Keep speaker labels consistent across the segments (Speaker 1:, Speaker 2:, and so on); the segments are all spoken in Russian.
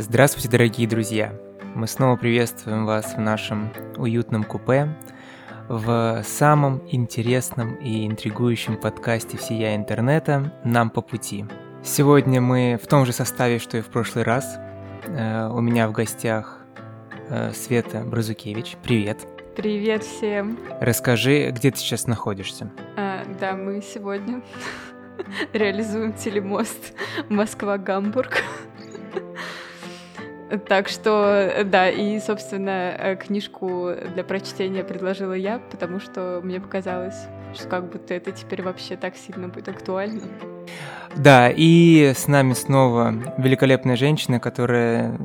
Speaker 1: Здравствуйте, дорогие друзья! Мы снова приветствуем вас в нашем уютном купе, в самом интересном и интригующем подкасте всея интернета «Нам по пути». Сегодня мы в том же составе, что и в прошлый раз. Э, у меня в гостях э, Света Бразукевич. Привет!
Speaker 2: Привет всем!
Speaker 1: Расскажи, где ты сейчас находишься?
Speaker 2: А, да, мы сегодня реализуем телемост Москва-Гамбург. Так что, да, и, собственно, э, книжку для прочтения предложила я, потому что мне показалось, что как будто это теперь вообще так сильно будет актуально.
Speaker 1: Да, и с нами снова великолепная женщина, которая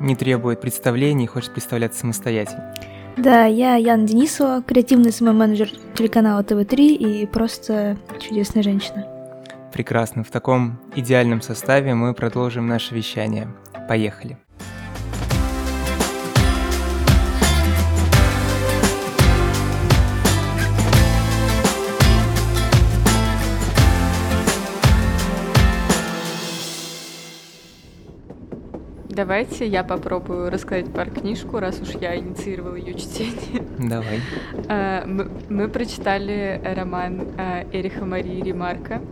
Speaker 1: не требует представлений и хочет представляться самостоятельно.
Speaker 3: Да, я Яна Денисова, креативный СММ-менеджер телеканала ТВ3 и просто чудесная женщина.
Speaker 1: Прекрасно. В таком идеальном составе мы продолжим наше вещание. Поехали.
Speaker 2: Давайте я попробую рассказать про книжку, раз уж я инициировала ее чтение.
Speaker 1: Давай.
Speaker 2: А, мы прочитали роман а, Эриха Марии Ремарка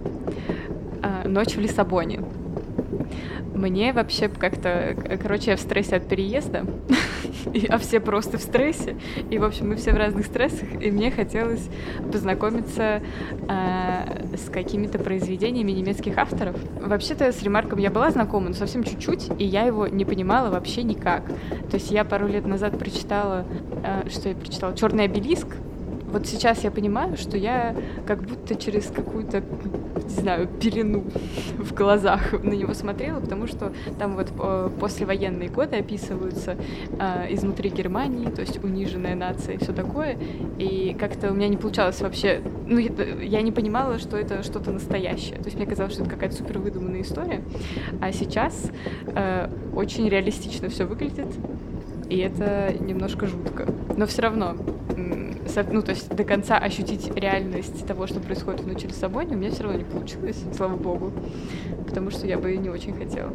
Speaker 2: а, «Ночь в Лиссабоне». Мне вообще как-то... Короче, я в стрессе от переезда, а все просто в стрессе. И, в общем, мы все в разных стрессах, и мне хотелось познакомиться э, с какими-то произведениями немецких авторов. Вообще-то с Ремарком я была знакома, но совсем чуть-чуть, и я его не понимала вообще никак. То есть я пару лет назад прочитала... Э, что я прочитала? «Черный обелиск», вот сейчас я понимаю, что я как будто через какую-то, не знаю, пелену в глазах на него смотрела, потому что там вот э, послевоенные годы описываются э, изнутри Германии, то есть униженная нация и все такое, и как-то у меня не получалось вообще, ну, я не понимала, что это что-то настоящее, то есть мне казалось, что это какая-то супер выдуманная история, а сейчас э, очень реалистично все выглядит, и это немножко жутко. Но все равно ну, то есть до конца ощутить реальность того, что происходит в ночи Лиссабоне, у меня все равно не получилось, слава богу, потому что я бы не очень хотела.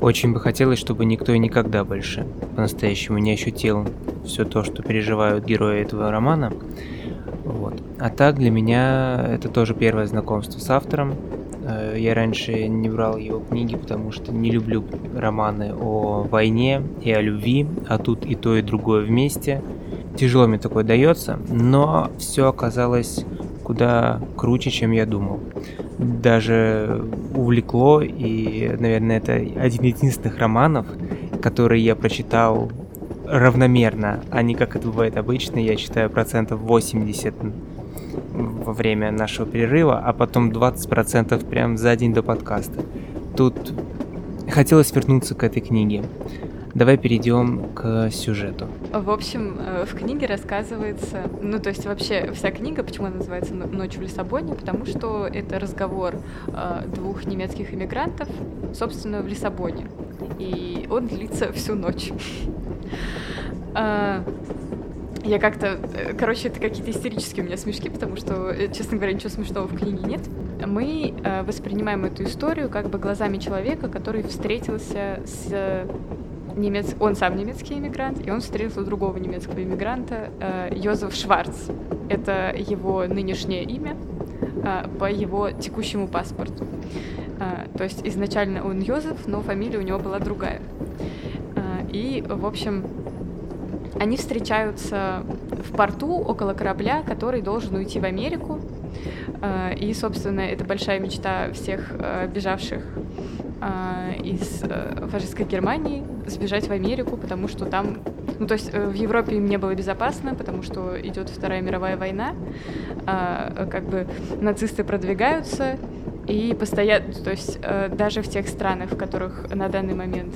Speaker 1: Очень бы хотелось, чтобы никто и никогда больше по-настоящему не ощутил все то, что переживают герои этого романа. Вот. А так для меня это тоже первое знакомство с автором. Э, я раньше не брал его книги, потому что не люблю романы о войне и о любви, а тут и то, и другое вместе – Тяжело мне такое дается, но все оказалось куда круче, чем я думал. Даже увлекло, и, наверное, это один из единственных романов, который я прочитал равномерно, а не как это бывает обычно, я читаю процентов 80 во время нашего перерыва, а потом 20% прям за день до подкаста. Тут хотелось вернуться к этой книге. Давай перейдем к сюжету.
Speaker 2: В общем, э, в книге рассказывается, ну то есть вообще вся книга, почему она называется «Ночь в Лиссабоне», потому что это разговор э, двух немецких иммигрантов, собственно, в Лиссабоне. И он длится всю ночь. А, я как-то... Э, короче, это какие-то истерические у меня смешки, потому что, честно говоря, ничего смешного в книге нет. Мы воспринимаем эту историю как бы глазами человека, который встретился с немец... он сам немецкий иммигрант, и он встретил другого немецкого иммигранта, э, Йозеф Шварц. Это его нынешнее имя э, по его текущему паспорту. Э, то есть изначально он Йозеф, но фамилия у него была другая. И, в общем, они встречаются в порту около корабля, который должен уйти в Америку. И, собственно, это большая мечта всех бежавших из фашистской Германии сбежать в Америку, потому что там, ну то есть в Европе им не было безопасно, потому что идет Вторая мировая война, как бы нацисты продвигаются и постоянно, то есть даже в тех странах, в которых на данный момент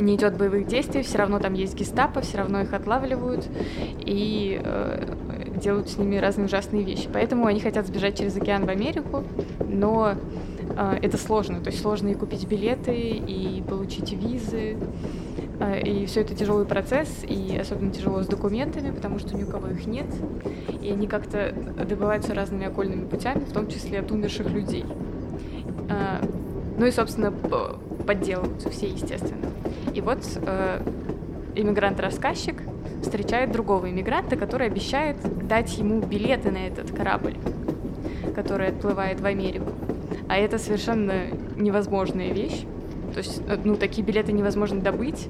Speaker 2: не идет боевых действий, все равно там есть гестапо, все равно их отлавливают и э, делают с ними разные ужасные вещи. Поэтому они хотят сбежать через океан в Америку, но э, это сложно. То есть сложно и купить билеты, и получить визы. Э, и все это тяжелый процесс, и особенно тяжело с документами, потому что ни у кого их нет. И они как-то добываются разными окольными путями, в том числе от умерших людей. Э, Ну и, собственно, подделываются все, естественно. И вот э, иммигрант-рассказчик встречает другого иммигранта, который обещает дать ему билеты на этот корабль, который отплывает в Америку. А это совершенно невозможная вещь. То есть, э, ну, такие билеты невозможно добыть.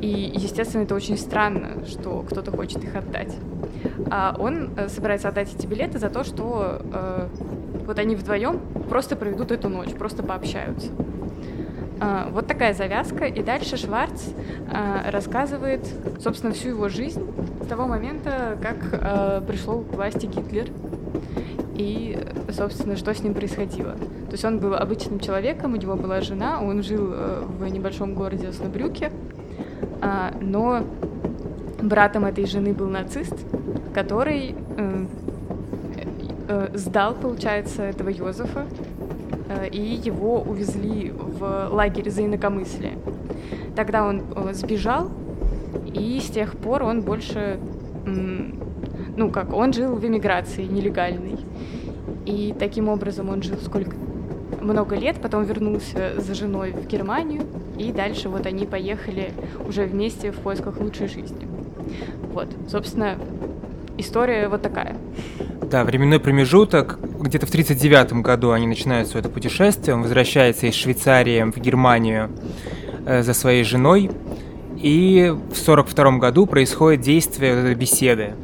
Speaker 2: И, естественно, это очень странно, что кто-то хочет их отдать. А он э, собирается отдать эти билеты за то, что э, вот они вдвоем просто проведут эту ночь, просто пообщаются. А, вот такая завязка. И дальше Шварц а, рассказывает, собственно, всю его жизнь с того момента, как а, пришел к власти Гитлер и, собственно, что с ним происходило. То есть он был обычным человеком, у него была жена, он жил э, в небольшом городе Оснобрюке, но братом этой жены был нацист, который э, э, сдал, получается, этого Йозефа и его увезли в лагерь за инакомыслие. Тогда он сбежал, и с тех пор он больше, ну как, он жил в эмиграции нелегальной. И таким образом он жил сколько много лет, потом вернулся за женой в Германию, и дальше вот они поехали уже вместе в поисках лучшей жизни. Вот, собственно, история вот такая.
Speaker 1: Да, временной промежуток. Где-то в 1939 году они начинают свое это путешествие. Он возвращается из Швейцарии в Германию э, за своей женой. И в 1942 году происходит действие вот этой беседы,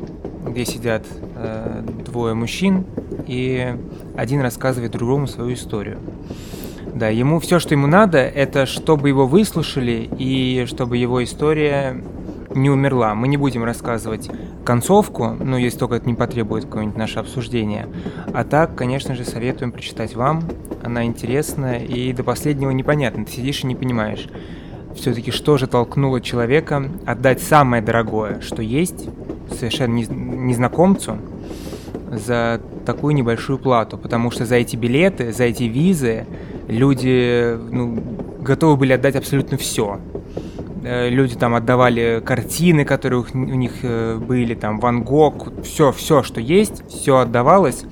Speaker 1: где сидят э, двое мужчин, и один рассказывает другому свою историю. Да, ему все, что ему надо, это чтобы его выслушали и чтобы его история не умерла. Мы не будем рассказывать концовку, ну, если только это не потребует какое-нибудь наше обсуждение. А так, конечно же, советуем прочитать вам. Она интересная и до последнего непонятно. Ты сидишь и не понимаешь, все-таки что же толкнуло человека отдать самое дорогое, что есть, совершенно незнакомцу, за такую небольшую плату. Потому что за эти билеты, за эти визы люди ну, готовы были отдать абсолютно все. Э, люди там отдавали картины, которые у них э, были, там Ван Гог, все, все, что есть, все отдавалось,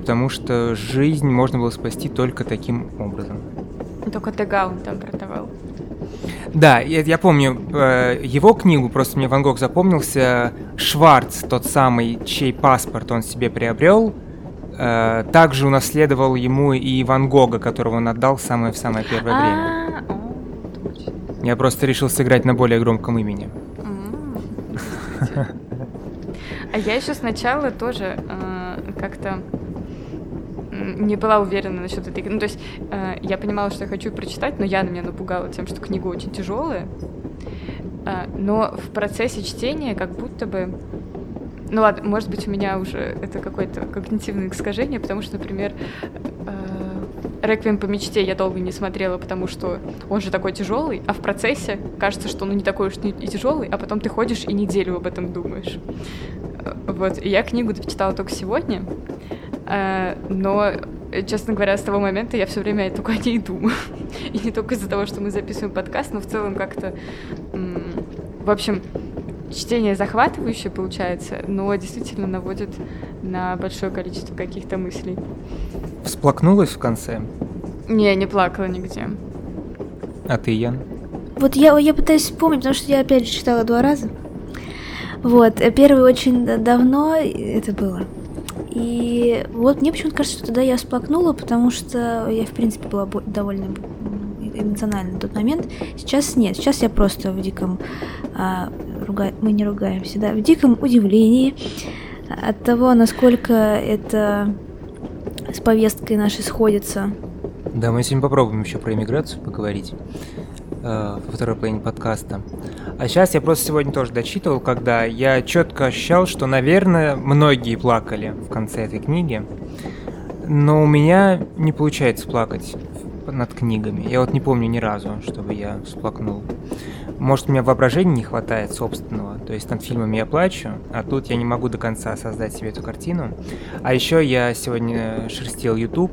Speaker 1: потому что жизнь можно было спасти только таким образом.
Speaker 2: Только Дега он там продавал.
Speaker 1: Да, я, я помню э, его книгу, просто мне Ван Гог запомнился. Шварц, тот самый, чей паспорт он себе приобрел, э, также унаследовал ему и Ван Гога, которого он отдал самое в самое первое а, время. Я просто решил сыграть на более громком имени.
Speaker 2: А я еще сначала тоже э, как-то не была уверена насчет этой книги. Ну, то есть э, я понимала, что я хочу прочитать, но Яна меня напугала тем, что книга очень тяжелая. Э, но в процессе чтения как будто бы... Ну ладно, может быть, у меня уже это какое-то когнитивное искажение, потому что, например, Реквием по мечте я долго не смотрела, потому что он же такой тяжелый, а в процессе кажется, что он не такой уж и тяжелый, а потом ты ходишь и неделю об этом думаешь. Э, вот, и я книгу читала только сегодня, э, но честно говоря, с того момента я все время только о ней думаю. И не только из-за того, что мы записываем подкаст, но в целом как-то... В общем, чтение захватывающее получается, но действительно наводит на большое количество каких-то мыслей.
Speaker 1: Всплакнулась в конце?
Speaker 2: Не, не плакала нигде.
Speaker 1: А ты, Ян?
Speaker 3: Вот я, я пытаюсь вспомнить, потому что я опять же читала два раза. Вот, э, первый очень давно это было. И вот мне почему-то кажется, что тогда я всплакнула, потому что я, в принципе, была довольно эмоционально на тот момент. Сейчас нет, сейчас я просто в диком а, руга... мы не ругаемся, да, в диком удивлении от того, насколько это с повесткой нашей сходится.
Speaker 1: Да, мы сегодня попробуем еще про иммиграцию поговорить э, во второй половине подкаста. А сейчас я просто сегодня тоже дочитывал, когда я четко ощущал, что, наверное, многие плакали в конце этой книги, но у меня не получается плакать над книгами. Я вот не помню ни разу, чтобы я всплакнул. Может, у меня воображения не хватает собственного, то есть над фильмами я плачу, а тут я не могу до конца создать себе эту картину. А еще я сегодня шерстил YouTube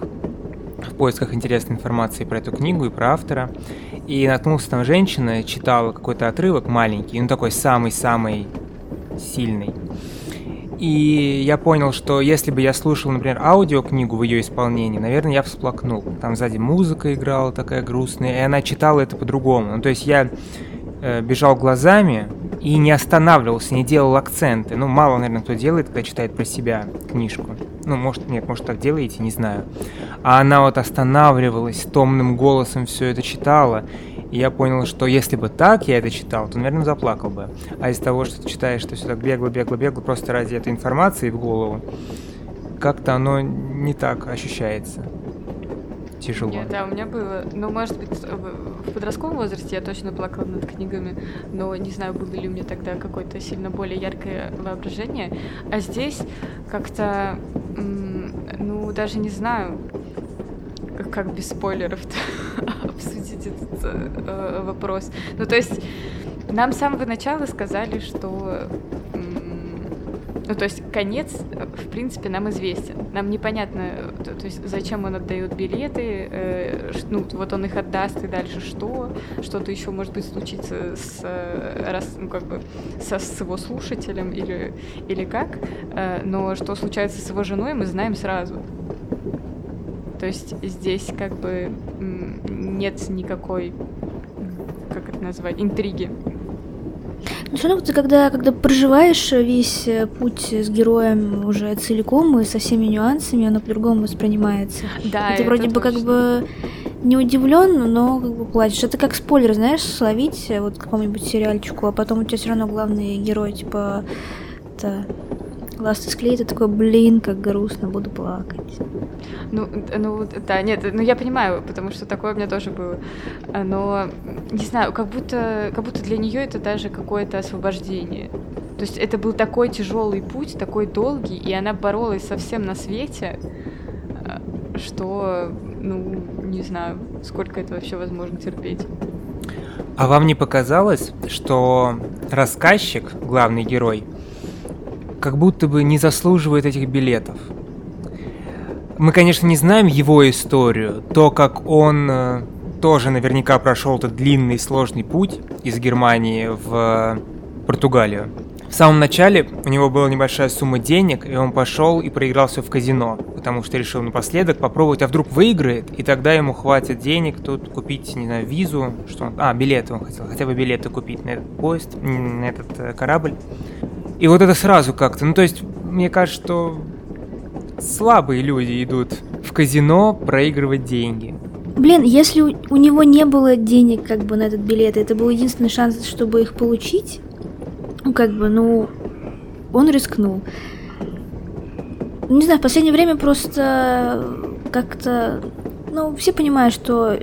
Speaker 1: в поисках интересной информации про эту книгу и про автора, и наткнулся там женщина, читала какой-то отрывок маленький, ну такой самый-самый сильный. И я понял, что если бы я слушал, например, аудиокнигу в ее исполнении, наверное, я всплакнул. Там сзади музыка играла такая грустная, и она читала это по-другому. Ну, то есть я э, бежал глазами и не останавливался, не делал акценты. Ну, мало, наверное, кто делает, когда читает про себя книжку. Ну, может, нет, может, так делаете, не знаю. А она вот останавливалась, томным голосом все это читала. И я понял, что если бы так я это читал, то, наверное, заплакал бы. А из того, что ты читаешь, что все так бегло, бегло, бегло, просто ради этой информации в голову, как-то оно не так ощущается. Тяжело.
Speaker 2: Нет, да, у меня было, ну, может быть, в подростковом возрасте я точно плакала над книгами, но не знаю, было ли у меня тогда какое-то сильно более яркое воображение. А здесь как-то, ну, даже не знаю, как без спойлеров обсудить этот э, вопрос. Ну, то есть нам с самого начала сказали, что ну, то есть конец, в принципе, нам известен. Нам непонятно, то, то есть зачем он отдает билеты, э, ну, вот он их отдаст, и дальше что? Что-то еще, может быть, случится с, э, раз, ну, как бы, со, с его слушателем или, или как. Э, но что случается с его женой, мы знаем сразу. То есть здесь как бы нет никакой, как это назвать, интриги.
Speaker 3: Ну, все равно, ты когда, когда проживаешь весь э, путь с героем уже целиком и со всеми нюансами, оно по-другому воспринимается.
Speaker 2: Да,
Speaker 3: и ты вроде бы как бы не удивлен, но как бы плачешь. Это как спойлер, знаешь, словить э, вот какому-нибудь сериальчику, а потом у тебя все равно главный герой, типа, это глаз склеит, и такой, блин, как грустно, буду плакать.
Speaker 2: Ну, ну, да, нет, ну я понимаю, потому что такое у меня тоже было. Но, не знаю, как будто, как будто для нее это даже какое-то освобождение. То есть это был такой тяжелый путь, такой долгий, и она боролась со всем на свете, что, ну, не знаю, сколько это вообще возможно терпеть.
Speaker 1: А вам не показалось, что рассказчик, главный герой, как будто бы не заслуживает этих билетов. Мы, конечно, не знаем его историю, то, как он э, тоже наверняка прошел этот длинный сложный путь из Германии в Португалию. В самом начале у него была небольшая сумма денег, и он пошел и проиграл все в казино, потому что решил напоследок попробовать, а вдруг выиграет, и тогда ему хватит денег тут купить, не знаю, визу, что он... А, билеты он хотел, хотя бы билеты купить на этот поезд, на этот э, корабль. И вот это сразу как-то, ну то есть, мне кажется, что слабые люди идут в казино проигрывать деньги.
Speaker 3: Блин, если у, у него не было денег как бы на этот билет, это был единственный шанс, чтобы их получить, ну как бы, ну, он рискнул. Не знаю, в последнее время просто как-то, ну, все понимают, что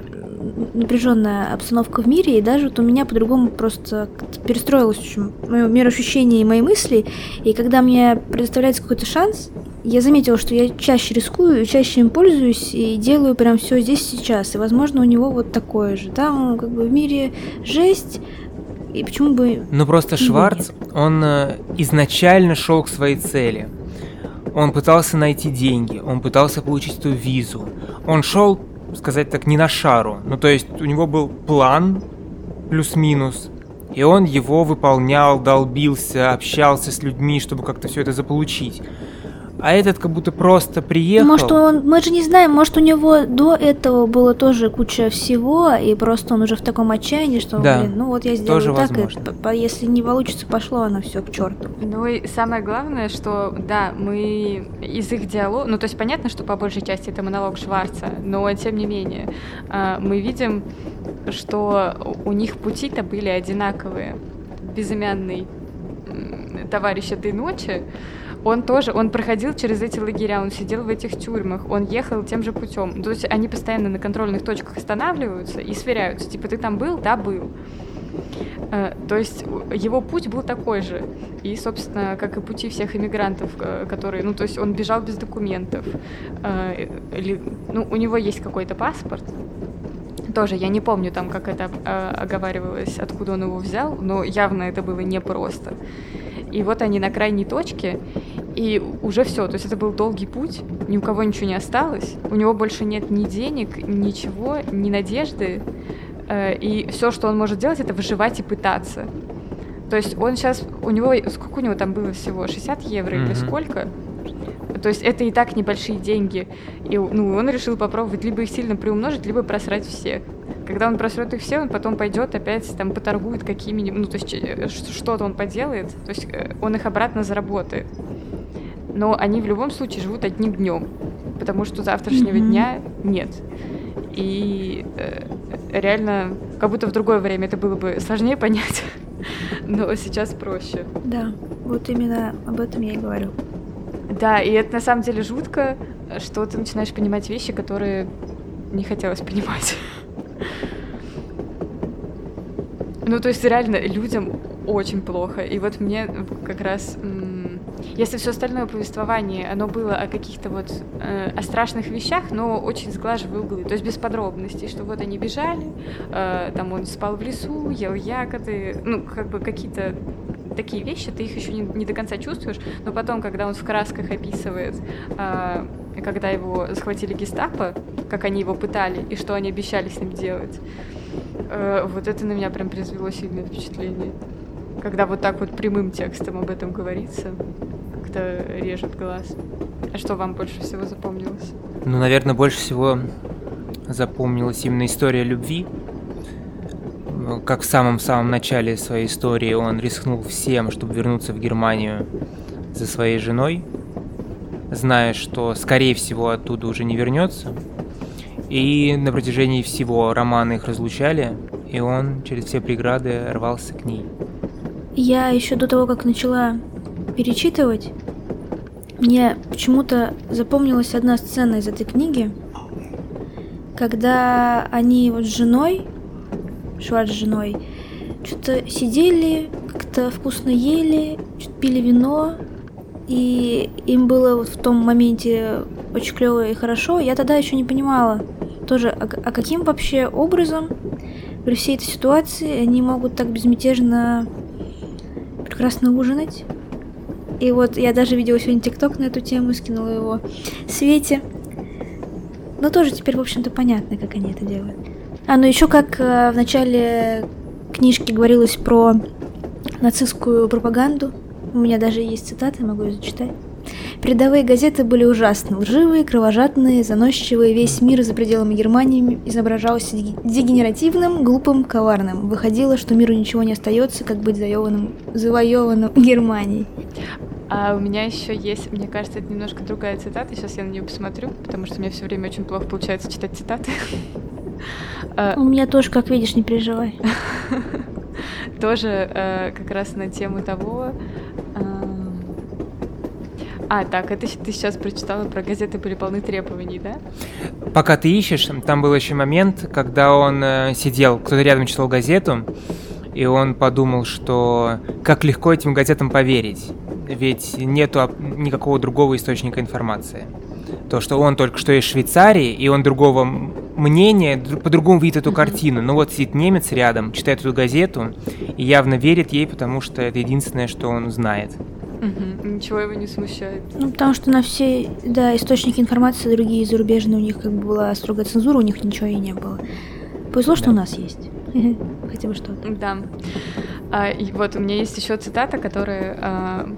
Speaker 3: напряженная обстановка в мире, и даже вот у меня по-другому просто перестроилось очень мое мироощущение и мои мысли, и когда мне предоставляется какой-то шанс, я заметила, что я чаще рискую, чаще им пользуюсь и делаю прям все здесь сейчас. И, возможно, у него вот такое же. Там как бы в мире жесть, и почему бы...
Speaker 1: Ну просто Шварц, нет? он э, изначально шел к своей цели. Он пытался найти деньги, он пытался получить эту визу. Он шел сказать так, не на шару. Ну, то есть у него был план, плюс-минус, и он его выполнял, долбился, общался с людьми, чтобы как-то все это заполучить а этот как будто просто приехал.
Speaker 3: Может, он, мы же не знаем, может, у него до этого было тоже куча всего, и просто он уже в таком отчаянии, что,
Speaker 1: да,
Speaker 3: блин, ну вот я сделаю тоже так, возможно. и если не получится, пошло оно все к черту.
Speaker 2: Ну и самое главное, что, да, мы из их диалога, ну то есть понятно, что по большей части это монолог Шварца, но тем не менее, а, мы видим, что у них пути-то были одинаковые. Безымянный товарищ этой ночи, он тоже, он проходил через эти лагеря, он сидел в этих тюрьмах, он ехал тем же путем. То есть они постоянно на контрольных точках останавливаются и сверяются. Типа, ты там был? Да, был. Э, то есть его путь был такой же. И, собственно, как и пути всех иммигрантов, э, которые... Ну, то есть он бежал без документов. Э, ну, у него есть какой-то паспорт, тоже я не помню там, как это э, оговаривалось, откуда он его взял, но явно это было непросто. И вот они на крайней точке, и уже все. То есть это был долгий путь, ни у кого ничего не осталось, у него больше нет ни денег, ничего, ни надежды. Э, и все, что он может делать, это выживать и пытаться. То есть он сейчас, у него, сколько у него там было всего, 60 евро mm-hmm. или сколько? То есть это и так небольшие деньги. И ну, он решил попробовать либо их сильно приумножить, либо просрать все. Когда он просрет их все, он потом пойдет опять там поторгует какими-нибудь, ну то есть э, что-то он поделает, то есть э, он их обратно заработает. Но они в любом случае живут одним днем, потому что завтрашнего mm-hmm. дня нет. И э, реально, как будто в другое время это было бы сложнее понять, но сейчас проще.
Speaker 3: Да, вот именно об этом я и говорю.
Speaker 2: Да, и это на самом деле жутко, что ты начинаешь понимать вещи, которые не хотелось понимать. Ну, то есть реально людям очень плохо. И вот мне как раз если все остальное повествование, оно было о каких-то вот э, о страшных вещах, но очень сглаживая углы, то есть без подробностей, что вот они бежали, э, там он спал в лесу, ел ягоды, ну, как бы какие-то такие вещи, ты их еще не, не до конца чувствуешь, но потом, когда он в красках описывает, э, когда его захватили гестапо, как они его пытали и что они обещали с ним делать, э, вот это на меня прям произвело сильное впечатление. Когда вот так вот прямым текстом об этом говорится как-то режет глаз. А что вам больше всего запомнилось?
Speaker 1: Ну, наверное, больше всего запомнилась именно история любви. Как в самом-самом начале своей истории он рискнул всем, чтобы вернуться в Германию за своей женой, зная, что, скорее всего, оттуда уже не вернется. И на протяжении всего романа их разлучали, и он через все преграды рвался к ней.
Speaker 3: Я еще до того, как начала перечитывать, мне почему-то запомнилась одна сцена из этой книги, когда они вот с женой, Шварц с женой, что-то сидели, как-то вкусно ели, что-то пили вино, и им было вот в том моменте очень клево и хорошо. Я тогда еще не понимала тоже, а, а каким вообще образом при всей этой ситуации они могут так безмятежно прекрасно ужинать. И вот я даже видела сегодня ТикТок на эту тему, скинула его Свете. Но тоже теперь, в общем-то, понятно, как они это делают. А, ну еще как э, в начале книжки говорилось про нацистскую пропаганду. У меня даже есть цитаты, могу ее зачитать. Передовые газеты были ужасны, лживые, кровожадные, заносчивые. Весь мир за пределами Германии изображался дегенеративным, глупым, коварным. Выходило, что миру ничего не остается, как быть завоеванным, завоеванным Германией.
Speaker 2: А у меня еще есть, мне кажется, это немножко другая цитата. Сейчас я на нее посмотрю, потому что мне все время очень плохо получается читать цитаты.
Speaker 3: А, у меня тоже, как видишь, не переживай.
Speaker 2: Тоже э, как раз на тему того. А, так, это ты сейчас прочитала про газеты были полны требований, да?
Speaker 1: Пока ты ищешь, там был еще момент, когда он э, сидел, кто-то рядом читал газету, и он подумал, что как легко этим газетам поверить ведь нету никакого другого источника информации. То, что он только что из Швейцарии, и он другого мнения, по-другому видит эту картину. Но вот сидит немец рядом, читает эту газету и явно верит ей, потому что это единственное, что он знает.
Speaker 2: Угу. Ничего его не смущает.
Speaker 3: Ну, потому что на все, да, источники информации другие зарубежные, у них как бы была строгая цензура, у них ничего и не было. Повезло, да. что у нас есть. Хотя бы что-то.
Speaker 2: Да. А, и вот у меня есть еще цитата, которая а,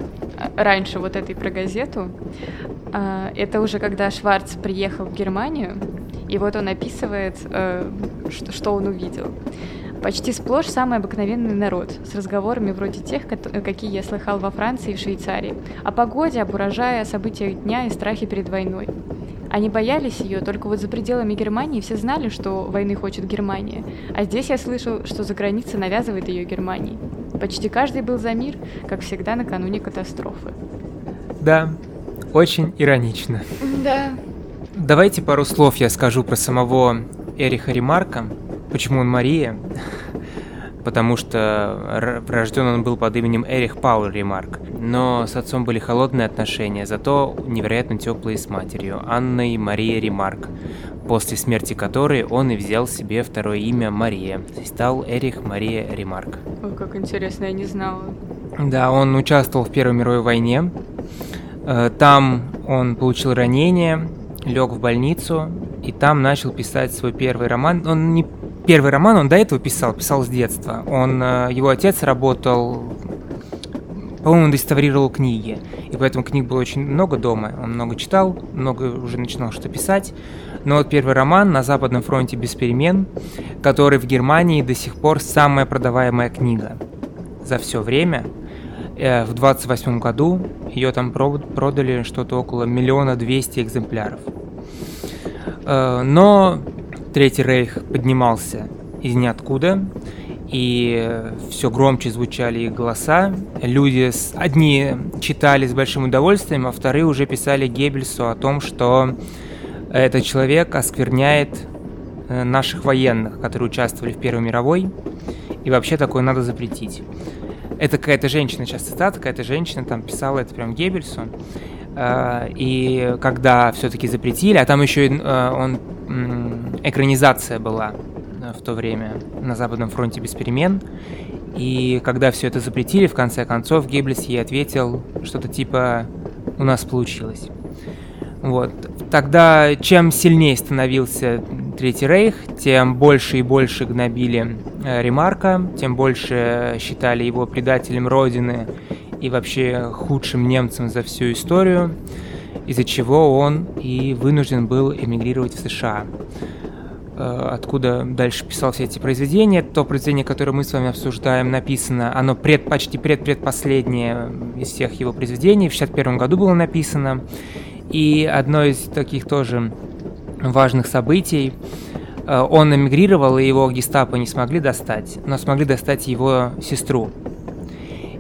Speaker 2: раньше вот этой про газету. А, это уже когда Шварц приехал в Германию, и вот он описывает, а, что, что он увидел. Почти сплошь самый обыкновенный народ, с разговорами вроде тех, какие я слыхал во Франции и в Швейцарии, о погоде, об урожае, о событиях дня и страхе перед войной. Они боялись ее, только вот за пределами Германии все знали, что войны хочет Германия. А здесь я слышал, что за границей навязывает ее Германии. Почти каждый был за мир, как всегда накануне катастрофы.
Speaker 1: Да, очень иронично.
Speaker 2: Да.
Speaker 1: Давайте пару слов я скажу про самого Эриха Ремарка. Почему он Мария? потому что рожден он был под именем Эрих Паул Ремарк. Но с отцом были холодные отношения, зато невероятно теплые с матерью, Анной Мария Ремарк, после смерти которой он и взял себе второе имя Мария, и стал Эрих Мария Ремарк.
Speaker 2: Ой, как интересно, я не знала.
Speaker 1: Да, он участвовал в Первой мировой войне. Э, там он получил ранение, лег в больницу, и там начал писать свой первый роман. Он не первый роман он до этого писал, писал с детства. Он, э, его отец работал, по-моему, он реставрировал книги, и поэтому книг было очень много дома. Он много читал, много уже начинал что писать. Но вот первый роман «На Западном фронте без перемен», который в Германии до сих пор самая продаваемая книга за все время. Э, в 28 году ее там продали что-то около миллиона двести экземпляров. Э, но Третий Рейх поднимался из ниоткуда, и все громче звучали их голоса. Люди, с... одни читали с большим удовольствием, а вторые уже писали Геббельсу о том, что этот человек оскверняет э, наших военных, которые участвовали в Первой мировой, и вообще такое надо запретить. Это какая-то женщина, сейчас цитата, какая-то женщина там писала это прям Геббельсу, э, и когда все-таки запретили, а там еще э, он экранизация была в то время на Западном фронте без перемен. И когда все это запретили, в конце концов, Геббельс ей ответил что-то типа «У нас получилось». Вот. Тогда чем сильнее становился Третий Рейх, тем больше и больше гнобили э, Ремарка, тем больше считали его предателем Родины и вообще худшим немцем за всю историю, из-за чего он и вынужден был эмигрировать в США. Э, откуда дальше писал все эти произведения. То произведение, которое мы с вами обсуждаем, написано, оно пред, почти предпредпоследнее из всех его произведений, в 61 году было написано. И одно из таких тоже важных событий, э, он эмигрировал, и его гестапо не смогли достать, но смогли достать его сестру.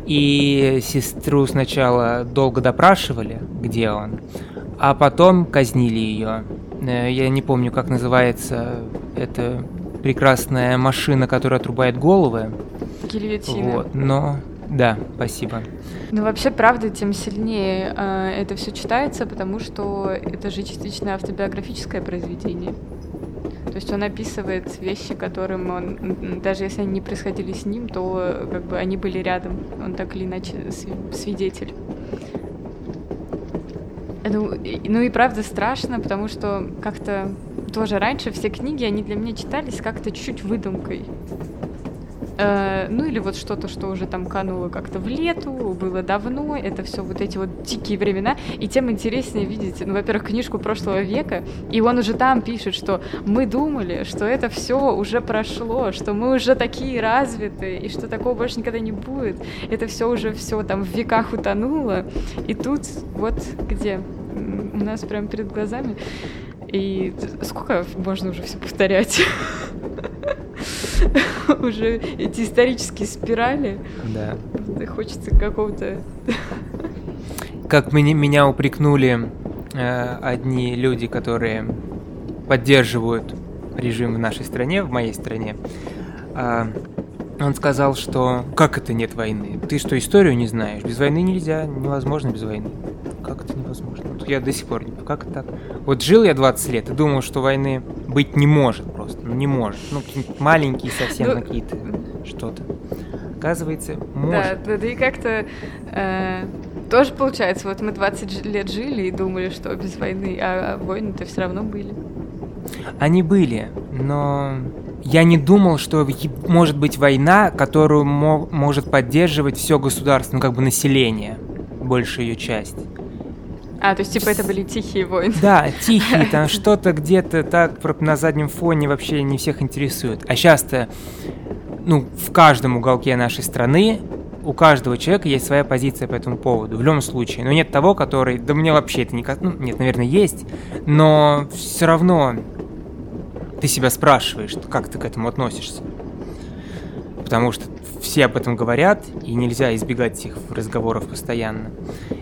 Speaker 1: И сестру сначала долго допрашивали, где он, а потом казнили ее. Э, я не помню, как называется эта прекрасная машина, которая отрубает головы.
Speaker 2: Гильотина.
Speaker 1: Вот, но да, спасибо.
Speaker 2: Ну, вообще, правда, тем сильнее э, это все читается, потому что это же частично автобиографическое произведение. То есть он описывает вещи, которым он, даже если они не происходили с ним, то как бы они были рядом. Он так или иначе свидетель. Ну, ну и правда страшно, потому что как-то тоже раньше все книги, они для меня читались как-то чуть-чуть выдумкой. Э, ну или вот что-то, что уже там кануло как-то в лету, было давно, это все вот эти вот дикие времена, и тем интереснее видеть, ну, во-первых, книжку прошлого века, и он уже там пишет, что мы думали, что это все уже прошло, что мы уже такие развитые, и что такого больше никогда не будет, это все уже все там в веках утонуло, и тут вот где у нас прям перед глазами, и сколько можно уже все повторять? уже эти исторические спирали.
Speaker 1: Да.
Speaker 2: Хочется какого-то...
Speaker 1: Как меня, меня упрекнули э, одни люди, которые поддерживают режим в нашей стране, в моей стране, э, он сказал, что как это нет войны? Ты что, историю не знаешь? Без войны нельзя, невозможно без войны. Как это невозможно? Вот я до сих пор не как это так? Вот жил я 20 лет и думал, что войны быть не может просто, ну не может. Ну, какие-то маленькие совсем ну, какие-то что-то. Оказывается, может.
Speaker 2: Да, да, да и как-то э, тоже получается, вот мы 20 лет жили и думали, что без войны, а, а войны-то все равно были.
Speaker 1: Они были, но я не думал, что может быть война, которую мо может поддерживать все государство, ну как бы население, большая ее часть.
Speaker 2: А, то есть, типа, это были тихие войны?
Speaker 1: Да, тихие, там что-то где-то так на заднем фоне вообще не всех интересует. А сейчас-то, ну, в каждом уголке нашей страны у каждого человека есть своя позиция по этому поводу, в любом случае. Но нет того, который, да мне вообще это не... Ну, нет, наверное, есть, но все равно ты себя спрашиваешь, как ты к этому относишься. Потому что все об этом говорят, и нельзя избегать их разговоров постоянно.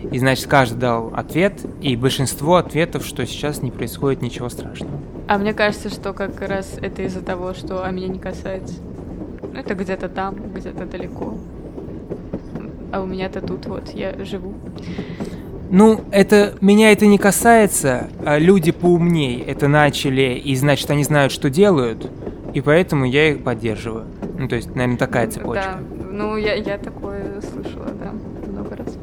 Speaker 1: И значит, каждый дал ответ, и большинство ответов, что сейчас не происходит ничего страшного.
Speaker 2: А мне кажется, что как раз это из-за того, что а меня не касается. Это где-то там, где-то далеко. А у меня-то тут вот, я живу.
Speaker 1: Ну, это меня это не касается, а люди поумнее это начали, и значит, они знают, что делают, и поэтому я их поддерживаю. Ну, то есть, наверное, такая цепочка.
Speaker 2: Да, ну, я, я такое слышала, да, много раз.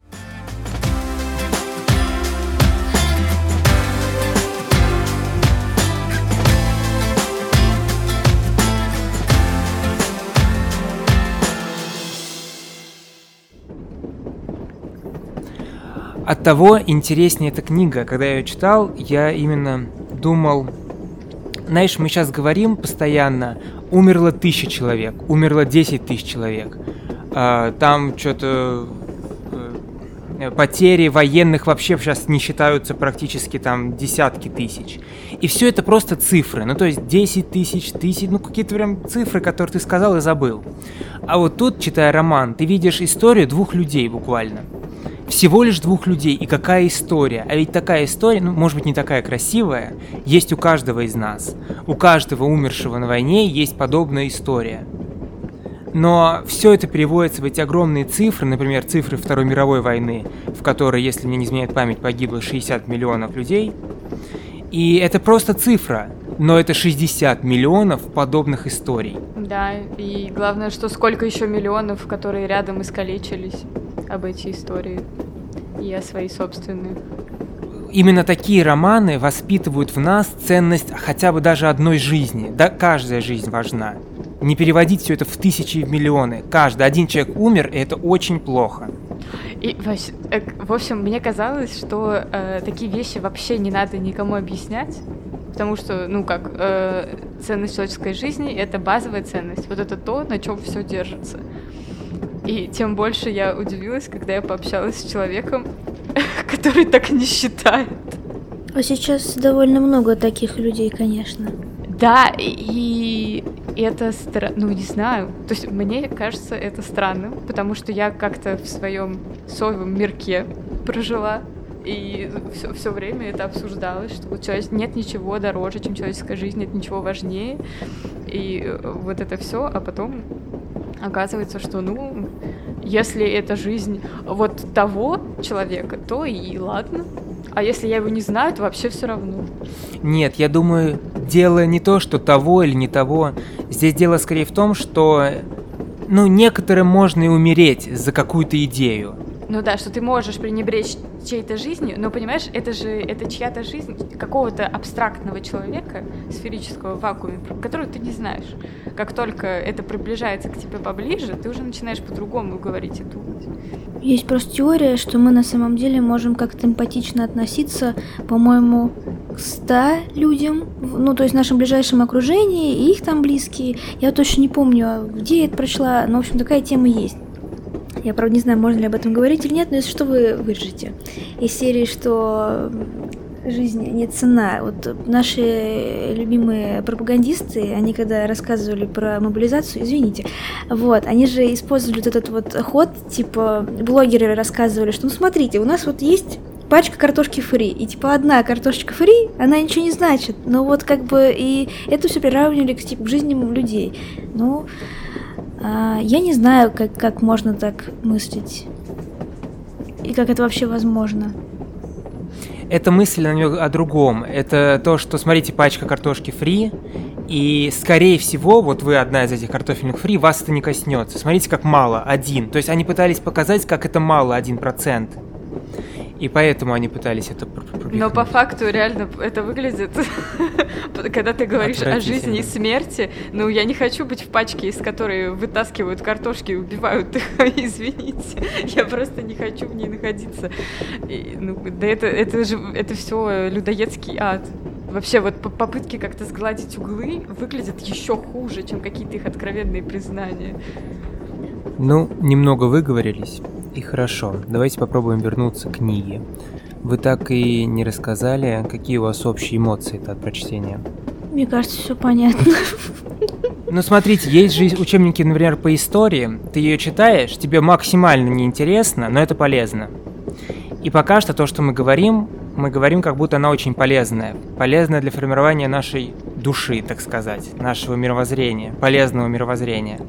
Speaker 1: От того интереснее эта книга. Когда я ее читал, я именно думал, знаешь, мы сейчас говорим постоянно умерло тысяча человек, умерло десять тысяч человек. А, там что-то Э, потери военных вообще сейчас не считаются практически там десятки тысяч. И все это просто цифры, ну то есть 10 тысяч, тысяч, ну какие-то прям цифры, которые ты сказал и забыл. А вот тут, читая роман, ты видишь историю двух людей буквально. Всего лишь двух людей, и какая история. А ведь такая история, ну, может быть, не такая красивая, есть у каждого из нас. У каждого умершего на войне есть подобная история. Но все это переводится в эти огромные цифры, например, цифры Второй мировой войны, в которой, если мне не изменяет память, погибло 60 миллионов людей. И это просто цифра, но это 60 миллионов подобных историй.
Speaker 2: Да, и главное, что сколько еще миллионов, которые рядом искалечились об эти истории и о свои собственные.
Speaker 1: Именно такие романы воспитывают в нас ценность хотя бы даже одной жизни. Да, каждая жизнь важна не переводить все это в тысячи и в миллионы. Каждый, один человек умер, и это очень плохо.
Speaker 2: И, э, в общем, мне казалось, что э, такие вещи вообще не надо никому объяснять, потому что, ну как, э, ценность человеческой жизни — это базовая ценность. Вот это то, на чем все держится. И тем больше я удивилась, когда я пообщалась с человеком, который так не считает.
Speaker 3: А сейчас довольно много таких людей, конечно.
Speaker 2: Да, и это странно, ну не знаю, то есть мне кажется это странным, потому что я как-то в своем соевом мирке прожила, и все, все время это обсуждалось, что вот человек, нет ничего дороже, чем человеческая жизнь, нет ничего важнее, и вот это все, а потом оказывается, что, ну, если это жизнь вот того человека, то и ладно. А если я его не знаю, то вообще все равно.
Speaker 1: Нет, я думаю, дело не то, что того или не того. Здесь дело скорее в том, что ну, некоторым можно и умереть за какую-то идею.
Speaker 2: Ну да, что ты можешь пренебречь чьей-то жизнью, но понимаешь, это же это чья-то жизнь какого-то абстрактного человека, сферического в вакууме, которого ты не знаешь. Как только это приближается к тебе поближе, ты уже начинаешь по-другому говорить и думать.
Speaker 3: Есть просто теория, что мы на самом деле можем как-то эмпатично относиться, по-моему, к ста людям, ну, то есть в нашем ближайшем окружении, и их там близкие. Я точно не помню, где я это прочла, но, в общем, такая тема есть. Я, правда, не знаю, можно ли об этом говорить или нет, но если что, вы вырежете. Из серии, что жизнь не цена. Вот наши любимые пропагандисты, они когда рассказывали про мобилизацию, извините, вот, они же использовали вот этот вот ход, типа, блогеры рассказывали, что, ну, смотрите, у нас вот есть пачка картошки фри. И типа одна картошечка фри, она ничего не значит. Но вот как бы и это все приравнивали к типа, жизням людей. Ну, а, я не знаю, как, как можно так мыслить. И как это вообще возможно.
Speaker 1: Это мысль о другом. Это то, что, смотрите, пачка картошки фри, и, скорее всего, вот вы одна из этих картофельных фри, вас это не коснется. Смотрите, как мало, один. То есть они пытались показать, как это мало, один процент. И поэтому они пытались это
Speaker 2: пропихнуть. Но по факту реально это выглядит, когда ты говоришь о жизни и смерти, ну я не хочу быть в пачке, из которой вытаскивают картошки и убивают их, извините. Я просто не хочу в ней находиться. И, ну, да это, это же это все людоедский ад. Вообще, вот попытки как-то сгладить углы выглядят еще хуже, чем какие-то их откровенные признания.
Speaker 1: Ну, немного выговорились. И хорошо, давайте попробуем вернуться к книге. Вы так и не рассказали, какие у вас общие эмоции от прочтения?
Speaker 3: Мне кажется, все понятно.
Speaker 1: Ну смотрите, есть же учебники, например, по истории. Ты ее читаешь, тебе максимально неинтересно, но это полезно. И пока что то, что мы говорим, мы говорим, как будто она очень полезная. Полезная для формирования нашей души, так сказать, нашего мировоззрения, полезного мировоззрения.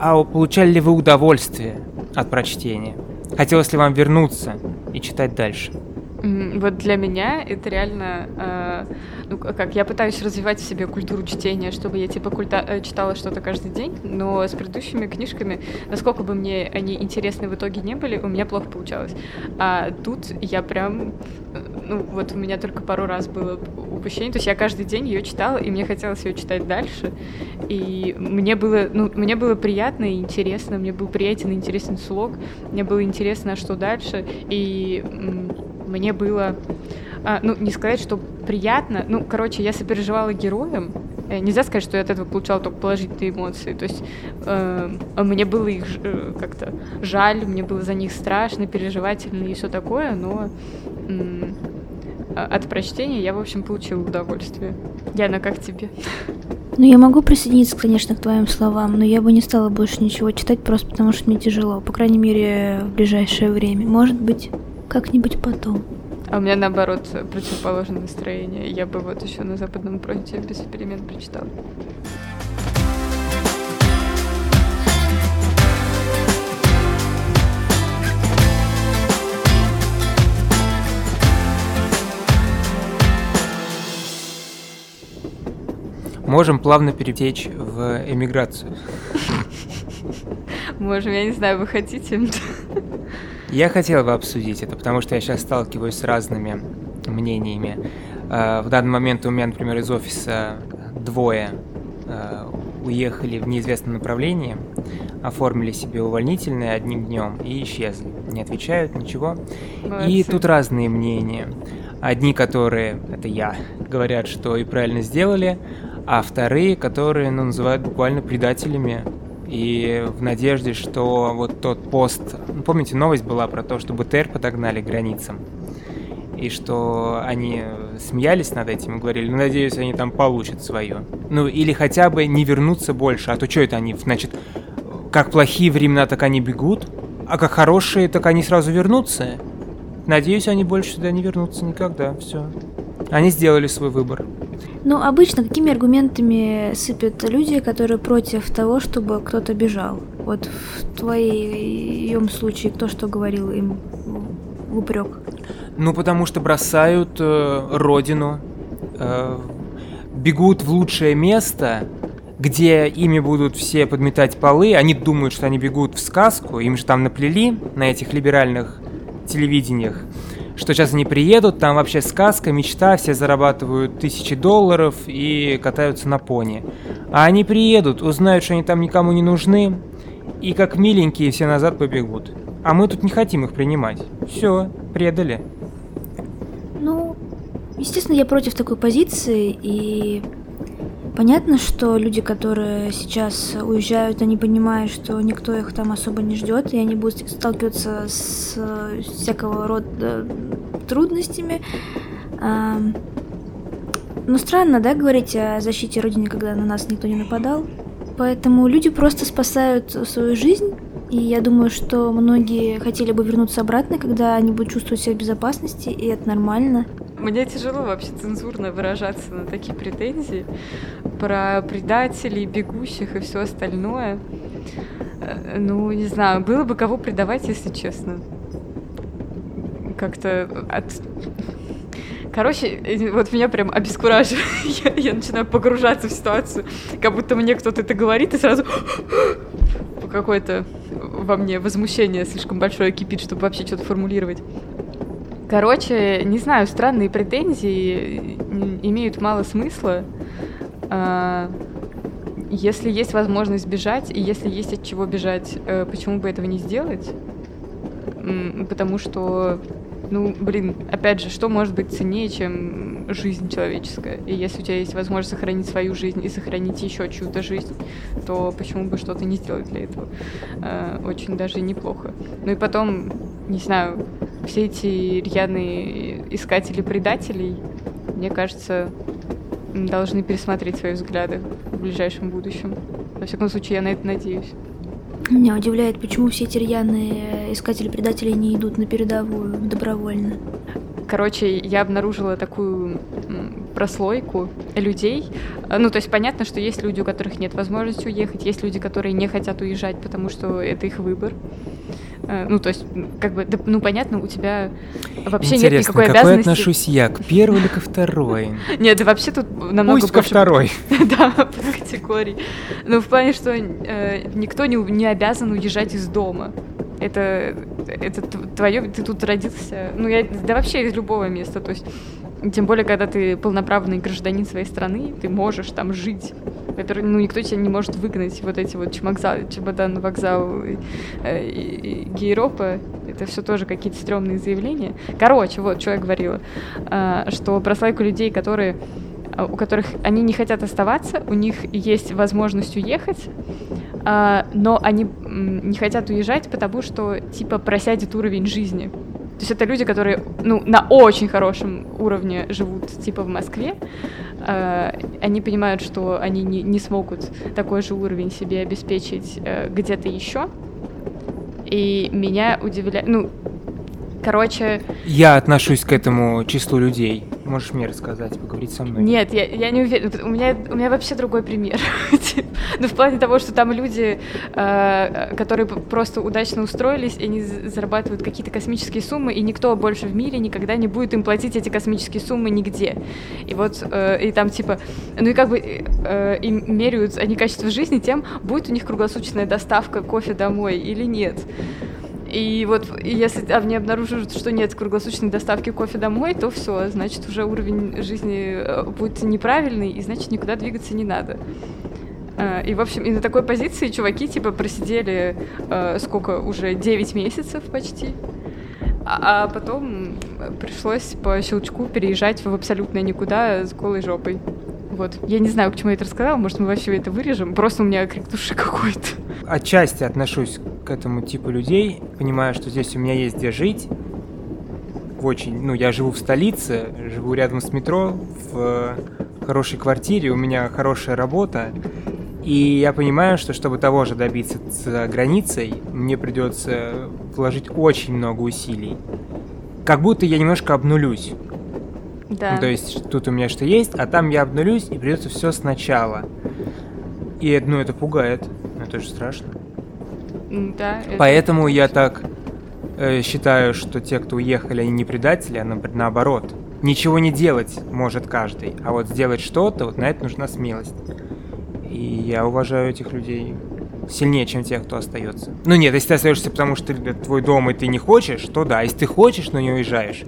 Speaker 1: А получали ли вы удовольствие от прочтения? Хотелось ли вам вернуться и читать дальше?
Speaker 2: Вот для меня это реально, э, ну как, я пытаюсь развивать в себе культуру чтения, чтобы я типа культа, э, читала что-то каждый день, но с предыдущими книжками, насколько бы мне они интересны в итоге не были, у меня плохо получалось. А тут я прям, ну вот у меня только пару раз было упущение, то есть я каждый день ее читала, и мне хотелось ее читать дальше, и мне было, ну мне было приятно и интересно, мне был приятен и интересен слог, мне было интересно, что дальше, и мне было, а, ну, не сказать, что приятно, ну, короче, я сопереживала героям, э, нельзя сказать, что я от этого получала только положительные эмоции, то есть э, мне было их э, как-то жаль, мне было за них страшно, переживательно и все такое, но э, от прочтения я, в общем, получила удовольствие. Яна, как тебе?
Speaker 3: Ну, я могу присоединиться, конечно, к твоим словам, но я бы не стала больше ничего читать, просто потому что мне тяжело, по крайней мере, в ближайшее время. Может быть, как-нибудь потом.
Speaker 2: А у меня наоборот противоположное настроение. Я бы вот еще на Западном фронте без перемен прочитала.
Speaker 1: Можем плавно перетечь в эмиграцию.
Speaker 2: Можем, я не знаю, вы хотите?
Speaker 1: Я хотел бы обсудить это, потому что я сейчас сталкиваюсь с разными мнениями. А, в данный момент у меня, например, из офиса двое а, уехали в неизвестном направлении, оформили себе увольнительные одним днем и исчезли. Не отвечают, ничего. Молодцы. И тут разные мнения. Одни, которые, это я, говорят, что и правильно сделали, а вторые, которые, ну, называют буквально предателями и в надежде, что вот тот пост... Ну, помните, новость была про то, что БТР подогнали к границам, и что они смеялись над этим и говорили, ну, надеюсь, они там получат свое. Ну, или хотя бы не вернутся больше, а то что это они, значит, как плохие времена, так они бегут, а как хорошие, так они сразу вернутся. Надеюсь, они больше сюда не вернутся никогда, все. Они сделали свой выбор.
Speaker 3: Ну, обычно какими аргументами сыпят люди, которые против того, чтобы кто-то бежал? Вот в твоем случае кто что говорил им в упрек?
Speaker 1: Ну, потому что бросают э, родину, э, бегут в лучшее место, где ими будут все подметать полы. Они думают, что они бегут в сказку, им же там наплели на этих либеральных телевидениях что сейчас они приедут, там вообще сказка, мечта, все зарабатывают тысячи долларов и катаются на пони. А они приедут, узнают, что они там никому не нужны, и как миленькие все назад побегут. А мы тут не хотим их принимать. Все, предали.
Speaker 3: Ну, естественно, я против такой позиции, и Понятно, что люди, которые сейчас уезжают, они понимают, что никто их там особо не ждет, и они будут сталкиваться с всякого рода трудностями. Но странно, да, говорить о защите Родины, когда на нас никто не нападал. Поэтому люди просто спасают свою жизнь, и я думаю, что многие хотели бы вернуться обратно, когда они будут чувствовать себя в безопасности, и это нормально.
Speaker 2: Мне тяжело вообще цензурно выражаться на такие претензии про предателей, бегущих и все остальное. Э, ну, не знаю, было бы кого предавать, если честно. Как-то от... Короче, вот меня прям обескураживает. я, я начинаю погружаться в ситуацию, как будто мне кто-то это говорит, и сразу какое-то во мне возмущение слишком большое кипит, чтобы вообще что-то формулировать. Короче, не знаю, странные претензии имеют мало смысла. А, если есть возможность бежать, и если есть от чего бежать, э, почему бы этого не сделать? Потому что, ну, блин, опять же, что может быть ценнее, чем жизнь человеческая? И если у тебя есть возможность сохранить свою жизнь и сохранить еще чью-то жизнь, то почему бы что-то не сделать для этого? Э, очень даже неплохо. Ну и потом, не знаю, все эти рьяные искатели предателей, мне кажется, должны пересмотреть свои взгляды в ближайшем будущем. Во всяком случае, я на это надеюсь.
Speaker 3: Меня удивляет, почему все эти рьяные искатели предателей не идут на передовую добровольно.
Speaker 2: Короче, я обнаружила такую прослойку людей. Ну, то есть понятно, что есть люди, у которых нет возможности уехать, есть люди, которые не хотят уезжать, потому что это их выбор. Э, ну, то есть, как бы, да, ну, понятно, у тебя вообще
Speaker 1: Интересно,
Speaker 2: нет никакой
Speaker 1: какой
Speaker 2: обязанности.
Speaker 1: отношусь я, к первой или ко второй?
Speaker 2: Нет, да вообще тут намного
Speaker 1: Пусть ко второй.
Speaker 2: да, категорий. Ну, в плане, что э, никто не, не обязан уезжать из дома. Это, это твое, ты тут родился. Ну, я, да вообще из любого места. То есть, тем более, когда ты полноправный гражданин своей страны, ты можешь там жить. Во-первых, ну, никто тебя не может выгнать. Вот эти вот чемокзал, чемодан, вокзал и, и гейропа. Это все тоже какие-то стрёмные заявления. Короче, вот, что я говорила. А, что прослойку людей, которые а, у которых они не хотят оставаться, у них есть возможность уехать, но они не хотят уезжать, потому что, типа, просядет уровень жизни. То есть это люди, которые, ну, на очень хорошем уровне живут, типа, в Москве. А, они понимают, что они не, не смогут такой же уровень себе обеспечить э, где-то еще. И меня удивляет, ну, Короче...
Speaker 1: Я отношусь к этому числу людей. Можешь мне рассказать, поговорить со мной?
Speaker 2: Нет, я, я не уверена. У меня, у меня вообще другой пример. ну, в плане того, что там люди, э, которые просто удачно устроились, и они зарабатывают какие-то космические суммы, и никто больше в мире никогда не будет им платить эти космические суммы нигде. И вот, э, и там типа, ну и как бы э, им меряют они качество жизни тем, будет у них круглосуточная доставка кофе домой или нет. И вот если они обнаружат, что нет круглосуточной доставки кофе домой, то все, значит, уже уровень жизни э, будет неправильный, и значит, никуда двигаться не надо. Э, и, в общем, и на такой позиции чуваки, типа, просидели э, сколько, уже 9 месяцев почти. А, а потом пришлось по щелчку переезжать в абсолютно никуда с голой жопой. Вот. Я не знаю, к чему я это рассказала, может, мы вообще это вырежем. Просто у меня крик души какой-то.
Speaker 1: Отчасти отношусь к этому типу людей. Понимаю, что здесь у меня есть где жить. Очень... Ну, я живу в столице, живу рядом с метро, в хорошей квартире, у меня хорошая работа. И я понимаю, что чтобы того же добиться за границей, мне придется вложить очень много усилий. Как будто я немножко обнулюсь.
Speaker 2: Да.
Speaker 1: Ну, то есть тут у меня что есть, а там я обнулюсь, и придется все сначала. И ну, это пугает. Это же страшно.
Speaker 2: Да. Это...
Speaker 1: Поэтому я так э, считаю, что те, кто уехали, они не предатели, а наоборот. Ничего не делать может каждый, а вот сделать что-то, вот на это нужна смелость. И я уважаю этих людей сильнее, чем тех, кто остается. Ну нет, если ты остаешься, потому что это твой дом, и ты не хочешь, то да. Если ты хочешь, но не уезжаешь,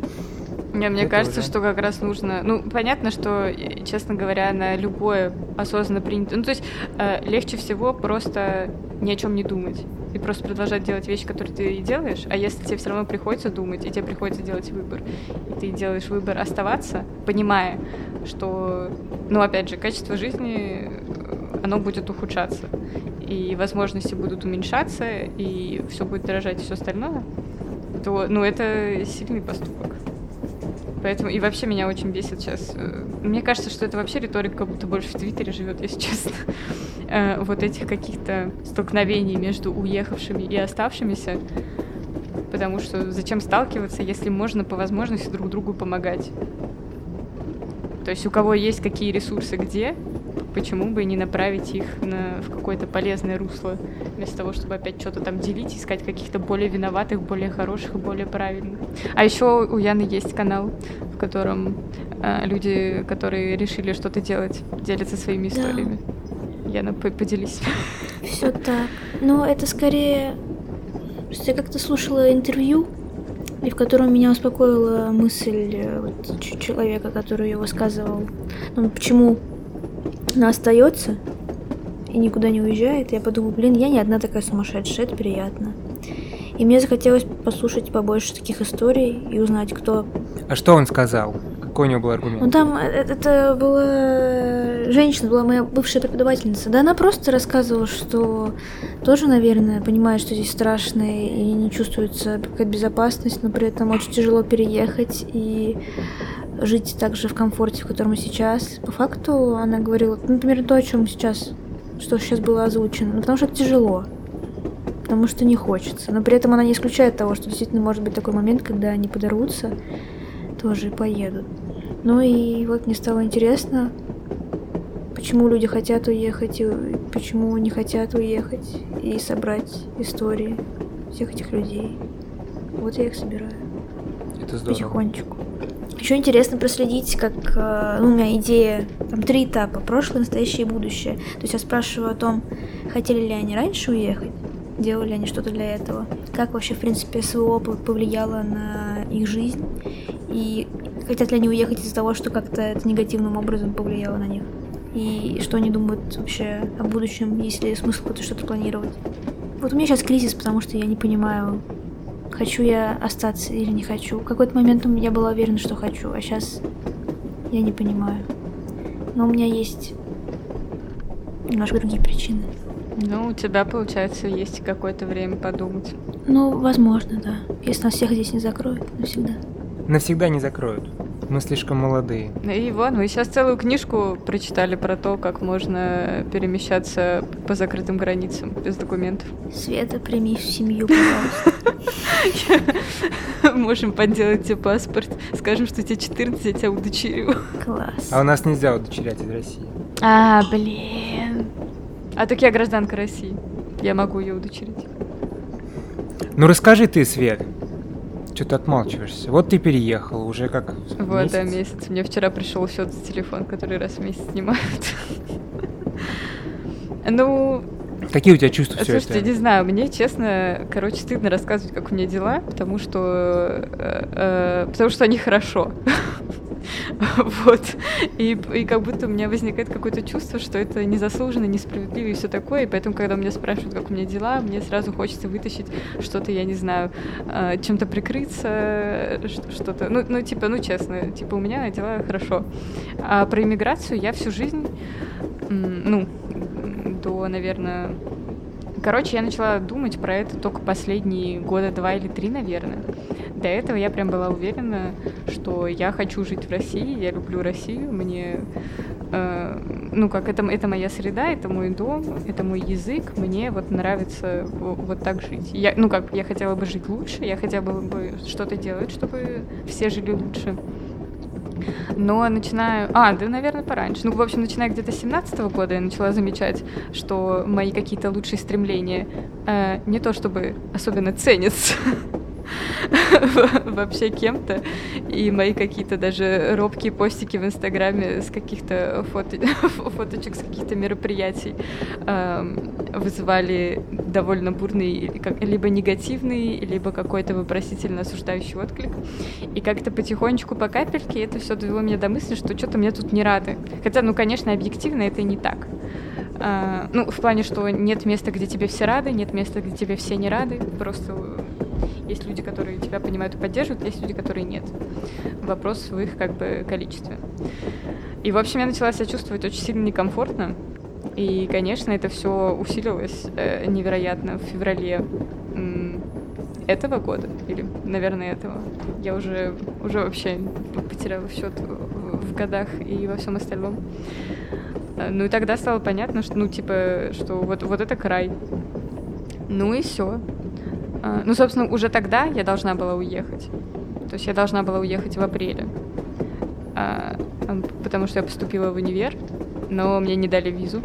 Speaker 2: не, мне это кажется, уже. что как раз нужно... Ну, понятно, что, честно говоря, на любое осознанно принятое... Ну, то есть э, легче всего просто ни о чем не думать. И просто продолжать делать вещи, которые ты делаешь. А если тебе все равно приходится думать, и тебе приходится делать выбор, и ты делаешь выбор оставаться, понимая, что, ну, опять же, качество жизни, э, оно будет ухудшаться. И возможности будут уменьшаться, и все будет дорожать, и все остальное, то, ну, это сильный поступок. Поэтому и вообще меня очень бесит сейчас. Э, мне кажется, что это вообще риторика как будто больше в Твиттере живет, если честно. Э, вот этих каких-то столкновений между уехавшими и оставшимися. Потому что зачем сталкиваться, если можно по возможности друг другу помогать? То есть у кого есть какие ресурсы где, почему бы не направить их на, в какое-то полезное русло, вместо того, чтобы опять что-то там делить, искать каких-то более виноватых, более хороших и более правильных. А еще у Яны есть канал, в котором э, люди, которые решили что-то делать, делятся своими историями. Да. Яна, поделись.
Speaker 3: Все так. Но это скорее... Я как-то слушала интервью, и в котором меня успокоила мысль э, вот, человека, который ее высказывал. Ну, почему она остается и никуда не уезжает. Я подумала, блин, я не одна такая сумасшедшая, это приятно. И мне захотелось послушать побольше таких историй и узнать, кто...
Speaker 1: А что он сказал? Какой у него был аргумент?
Speaker 3: Ну там э, это была женщина, была моя бывшая преподавательница. Да она просто рассказывала, что тоже, наверное, понимает, что здесь страшно и не чувствуется какая-то безопасность, но при этом очень тяжело переехать и жить также в комфорте, в котором сейчас. По факту она говорила, ну, например, то, о чем сейчас, что сейчас было озвучено, ну, потому что это тяжело, потому что не хочется. Но при этом она не исключает того, что действительно может быть такой момент, когда они подорвутся, тоже и поедут. Ну и вот мне стало интересно, почему люди хотят уехать и почему не хотят уехать и собрать истории всех этих людей. Вот я их собираю.
Speaker 1: Это здорово.
Speaker 3: Потихонечку. Еще интересно проследить, как э, ну, у меня идея, там три этапа, прошлое, настоящее и будущее. То есть я спрашиваю о том, хотели ли они раньше уехать, делали ли они что-то для этого, как вообще, в принципе, СВО повлияло на их жизнь, и хотят ли они уехать из-за того, что как-то это негативным образом повлияло на них, и что они думают вообще о будущем, есть ли смысл что-то планировать. Вот у меня сейчас кризис, потому что я не понимаю, хочу я остаться или не хочу. В какой-то момент я была уверена, что хочу, а сейчас я не понимаю. Но у меня есть немножко другие причины.
Speaker 2: Ну, у тебя, получается, есть какое-то время подумать.
Speaker 3: Ну, возможно, да. Если нас всех здесь не закроют навсегда.
Speaker 1: Навсегда не закроют. Мы слишком молодые.
Speaker 2: И вон, вы сейчас целую книжку прочитали про то, как можно перемещаться по закрытым границам без документов.
Speaker 3: Света, прими в семью, пожалуйста.
Speaker 2: Можем подделать тебе паспорт. Скажем, что тебе 14, я тебя удочерю.
Speaker 3: Класс.
Speaker 1: А у нас нельзя удочерять из России.
Speaker 2: А, блин. А так я гражданка России. Я могу ее удочерить.
Speaker 1: Ну расскажи ты, Свет. Что ты отмалчиваешься? Вот ты переехала уже как
Speaker 2: Вот,
Speaker 1: месяц.
Speaker 2: да, месяц. Мне вчера пришел счет за телефон, который раз в месяц снимают. Ну,
Speaker 1: Какие у тебя чувства все
Speaker 2: слушайте,
Speaker 1: это?
Speaker 2: не знаю, мне, честно, короче, стыдно рассказывать, как у меня дела, потому что, э, э, потому что они хорошо. Вот. И, и как будто у меня возникает какое-то чувство, что это незаслуженно, несправедливо и все такое. И поэтому, когда меня спрашивают, как у меня дела, мне сразу хочется вытащить что-то, я не знаю, э, чем-то прикрыться, что-то. Ну, ну, типа, ну, честно, типа, у меня дела хорошо. А про иммиграцию я всю жизнь, ну, до, наверное, Короче, я начала думать про это только последние года два или три, наверное. До этого я прям была уверена, что я хочу жить в России, я люблю Россию, мне, э, ну как это, это моя среда, это мой дом, это мой язык, мне вот нравится вот так жить. Я, ну как, я хотела бы жить лучше, я хотела бы что-то делать, чтобы все жили лучше. Но начинаю... А, да, наверное, пораньше. Ну, в общем, начиная где-то с 17 года я начала замечать, что мои какие-то лучшие стремления э, не то чтобы особенно ценятся вообще кем-то. И мои какие-то даже робкие постики в Инстаграме с каких-то фото... фоточек с каких-то мероприятий эм, вызывали довольно бурный либо негативный, либо какой-то вопросительно осуждающий отклик. И как-то потихонечку по капельке это все довело меня до мысли, что что-то мне тут не рады. Хотя, ну, конечно, объективно это не так. А, ну, в плане, что нет места, где тебе все рады, нет места, где тебе все не рады. Просто есть люди, которые тебя понимают и поддерживают, есть люди, которые нет. Вопрос в их как бы количестве. И, в общем, я начала себя чувствовать очень сильно некомфортно. И, конечно, это все усилилось э, невероятно в феврале этого года, или, наверное, этого. Я уже, уже вообще потеряла счет в, в годах и во всем остальном. Э, Ну и тогда стало понятно, что, ну, типа, что вот, вот это край. Ну и все. Ну, собственно, уже тогда я должна была уехать. То есть я должна была уехать в апреле. А, потому что я поступила в универ, но мне не дали визу.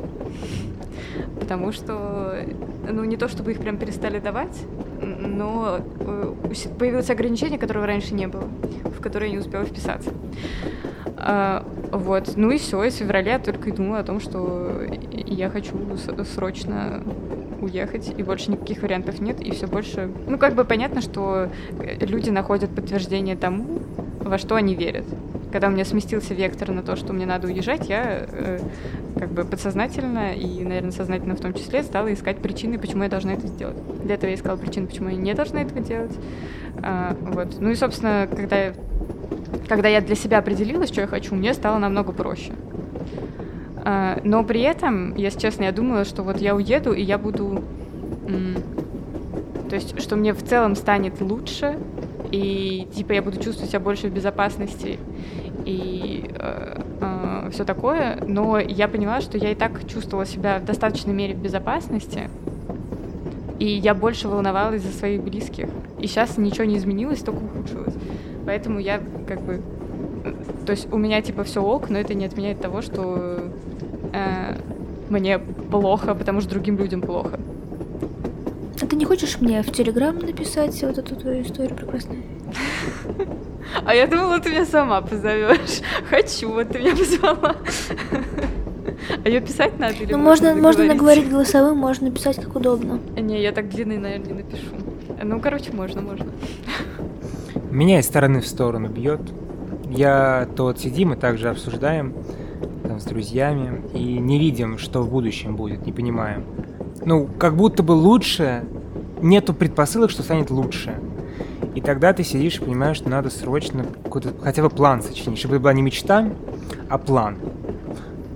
Speaker 2: Потому что, ну, не то чтобы их прям перестали давать, но э, появилось ограничение, которого раньше не было, в которое я не успела вписаться. А, вот, ну и все, и с февраля я только и думала о том, что я хочу срочно уехать, и больше никаких вариантов нет, и все больше... Ну, как бы понятно, что э, люди находят подтверждение тому, во что они верят. Когда у меня сместился вектор на то, что мне надо уезжать, я э, как бы подсознательно и, наверное, сознательно в том числе стала искать причины, почему я должна это сделать. Для этого я искала причины, почему я не должна этого делать. А, вот. Ну и, собственно, когда я, когда я для себя определилась, что я хочу, мне стало намного проще. А, но при этом, если честно, я думала, что вот я уеду, и я буду... То есть, что мне в целом станет лучше, и типа я буду чувствовать себя больше в безопасности и все такое, но я поняла, что я и так чувствовала себя в достаточной мере в безопасности, и я больше волновалась за своих близких. И сейчас ничего не изменилось, только ухудшилось. Поэтому я как бы... э, То есть у меня типа все ок, но это не отменяет того, что э, мне плохо, потому что другим людям плохо.
Speaker 3: А ты не хочешь мне в Телеграм написать вот эту твою историю прекрасную?
Speaker 2: А я думала, ты меня сама позовешь. Хочу, вот ты меня позвала. А ее писать надо или
Speaker 3: Ну, можно, можно наговорить голосовым, можно написать как удобно.
Speaker 2: Не, я так длинный, наверное, не напишу. Ну, короче, можно, можно.
Speaker 1: Меня из стороны в сторону бьет. Я то вот сидим и также обсуждаем там, с друзьями и не видим, что в будущем будет, не понимаем. Ну, как будто бы лучше, нету предпосылок, что станет лучше. И тогда ты сидишь и понимаешь, что надо срочно какой-то хотя бы план сочинить, чтобы это была не мечта, а план.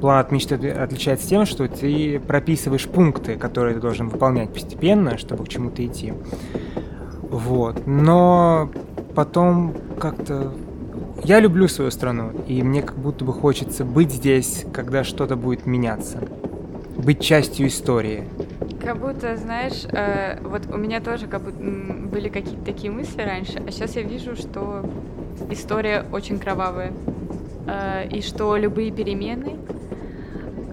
Speaker 1: План от мечты отличается тем, что ты прописываешь пункты, которые ты должен выполнять постепенно, чтобы к чему-то идти. Вот. Но потом как-то... Я люблю свою страну, и мне как будто бы хочется быть здесь, когда что-то будет меняться. Быть частью истории.
Speaker 2: Как будто, знаешь, э, вот у меня тоже как будто были какие-то такие мысли раньше, а сейчас я вижу, что история очень кровавая. Э, и что любые перемены,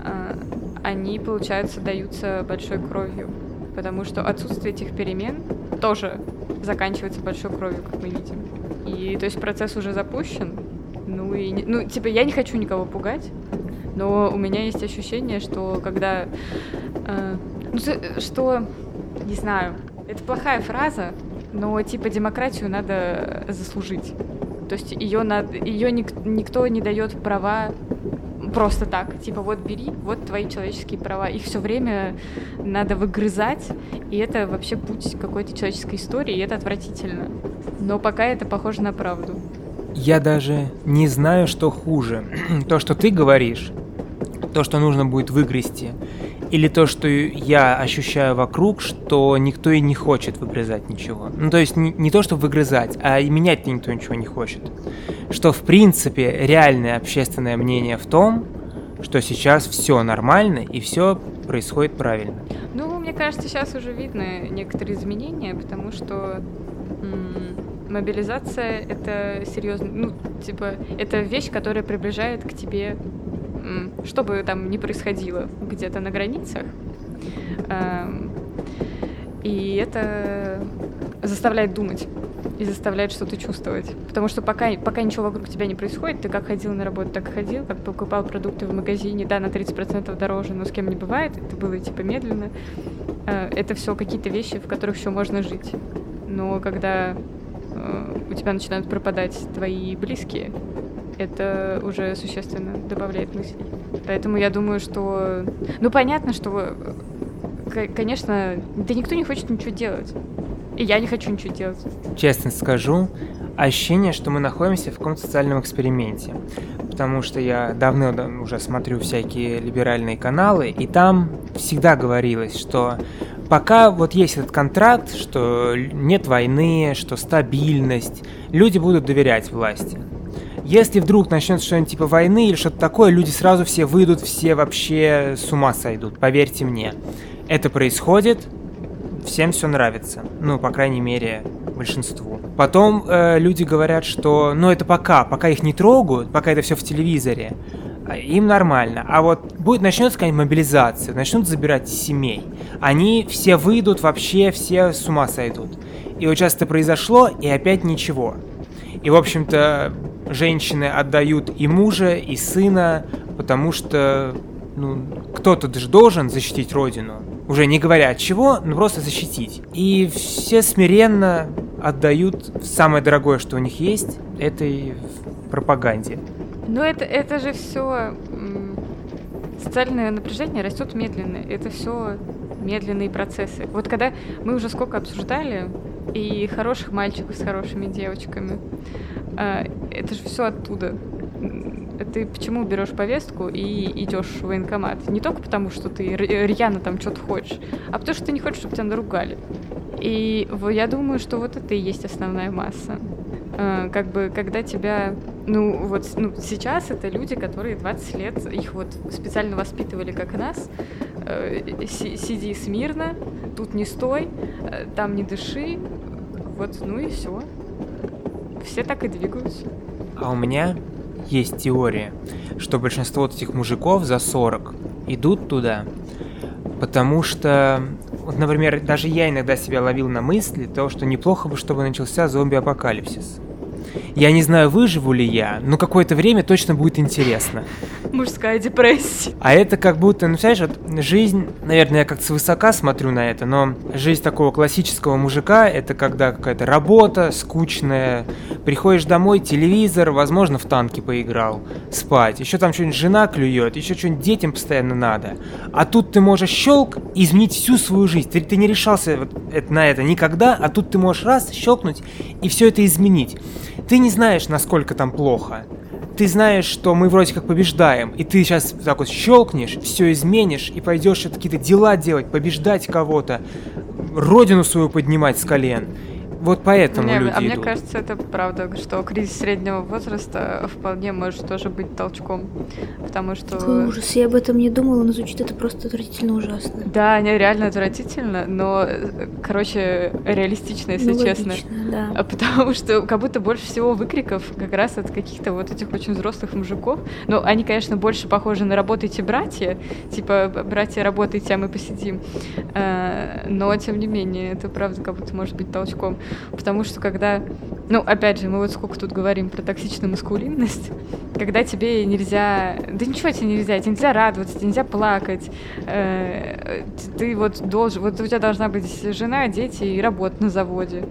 Speaker 2: э, они, получается, даются большой кровью. Потому что отсутствие этих перемен тоже заканчивается большой кровью, как мы видим. И то есть процесс уже запущен. Ну и, ну, типа, я не хочу никого пугать, но у меня есть ощущение, что когда, э, ну, что, не знаю, это плохая фраза, но типа демократию надо заслужить. То есть ее надо, ее ник, никто не дает права просто так. Типа, вот бери, вот твои человеческие права. Их все время надо выгрызать, и это вообще путь какой-то человеческой истории, и это отвратительно. Но пока это похоже на правду.
Speaker 1: Я даже не знаю, что хуже. то, что ты говоришь, то, что нужно будет выгрести, или то, что я ощущаю вокруг, что никто и не хочет выгрызать ничего. Ну, то есть не, не то, что выгрызать, а и менять никто ничего не хочет. Что, в принципе, реальное общественное мнение в том, что сейчас все нормально и все происходит правильно.
Speaker 2: Ну, мне кажется, сейчас уже видно некоторые изменения, потому что мобилизация это серьезно, ну, типа, это вещь, которая приближает к тебе что бы там ни происходило где-то на границах. Эм, и это заставляет думать и заставляет что-то чувствовать. Потому что пока, пока ничего вокруг тебя не происходит, ты как ходил на работу, так и ходил, как покупал продукты в магазине, да, на 30% дороже, но с кем не бывает, это было типа медленно. Э, это все какие-то вещи, в которых еще можно жить. Но когда э, у тебя начинают пропадать твои близкие, это уже существенно добавляет мыслей. Поэтому я думаю, что... Ну, понятно, что, конечно, да никто не хочет ничего делать. И я не хочу ничего делать.
Speaker 1: Честно скажу, ощущение, что мы находимся в каком-то социальном эксперименте. Потому что я давно уже смотрю всякие либеральные каналы, и там всегда говорилось, что пока вот есть этот контракт, что нет войны, что стабильность, люди будут доверять власти. Если вдруг начнется что-нибудь типа войны или что-то такое, люди сразу все выйдут, все вообще с ума сойдут, поверьте мне. Это происходит, всем все нравится. Ну, по крайней мере, большинству. Потом э, люди говорят, что, ну, это пока, пока их не трогают, пока это все в телевизоре, а, им нормально. А вот будет начнется какая-нибудь мобилизация, начнут забирать семей. Они все выйдут, вообще все с ума сойдут. И вот сейчас это произошло, и опять ничего. И, в общем-то, женщины отдают и мужа, и сына, потому что ну, кто-то же должен защитить родину. Уже не говоря от чего, но просто защитить. И все смиренно отдают самое дорогое, что у них есть, этой пропаганде.
Speaker 2: Но это, это же все социальное напряжение растет медленно. Это все медленные процессы. Вот когда мы уже сколько обсуждали и хороших мальчиков с хорошими девочками, это же все оттуда. Ты почему берешь повестку и идешь в военкомат? Не только потому, что ты рьяно там что-то хочешь, а потому что ты не хочешь, чтобы тебя наругали. И я думаю, что вот это и есть основная масса. А, как бы, когда тебя, ну, вот, ну, сейчас это люди, которые 20 лет, их вот специально воспитывали, как нас, э, сиди смирно, тут не стой, э, там не дыши, вот, ну и все все так и двигаются.
Speaker 1: А у меня есть теория, что большинство вот этих мужиков за 40 идут туда, потому что вот, например, даже я иногда себя ловил на мысли, то, что неплохо бы, чтобы начался зомби-апокалипсис. Я не знаю, выживу ли я, но какое-то время точно будет интересно.
Speaker 2: Мужская депрессия.
Speaker 1: А это как будто, ну, знаешь, вот жизнь, наверное, я как-то свысока смотрю на это, но жизнь такого классического мужика, это когда какая-то работа скучная, приходишь домой, телевизор, возможно, в танки поиграл, спать, еще там что-нибудь жена клюет, еще что-нибудь детям постоянно надо. А тут ты можешь щелк изменить всю свою жизнь. Ты, ты не решался вот это, на это никогда, а тут ты можешь раз щелкнуть и все это изменить. Ты не знаешь, насколько там плохо. Ты знаешь, что мы вроде как побеждаем, и ты сейчас так вот щелкнешь, все изменишь, и пойдешь какие-то дела делать, побеждать кого-то, родину свою поднимать с колен. Вот поэтому
Speaker 2: Не,
Speaker 1: люди
Speaker 2: а мне
Speaker 1: идут.
Speaker 2: кажется, это правда, что кризис среднего возраста вполне может тоже быть толчком. Потому что...
Speaker 3: Какой ужас, я об этом не думала, но звучит это просто отвратительно ужасно.
Speaker 2: Да, не реально отвратительно, но, короче, реалистично, если
Speaker 3: Ну,
Speaker 2: честно.
Speaker 3: логично, да.
Speaker 2: А Потому что как будто больше всего выкриков как раз от каких-то вот этих очень взрослых мужиков. Ну, они, конечно, больше похожи на «работайте, братья», типа «братья, работайте, а мы посидим». Э, Но, тем не менее, это правда как будто может быть толчком. Потому что когда... Ну, опять же, мы вот сколько тут говорим про токсичную маскулинность, когда тебе нельзя... Да ничего тебе нельзя, тебе нельзя радоваться, тебе нельзя плакать. Э, Ты вот должен... Вот у тебя должна быть жена, дети и работа на заводе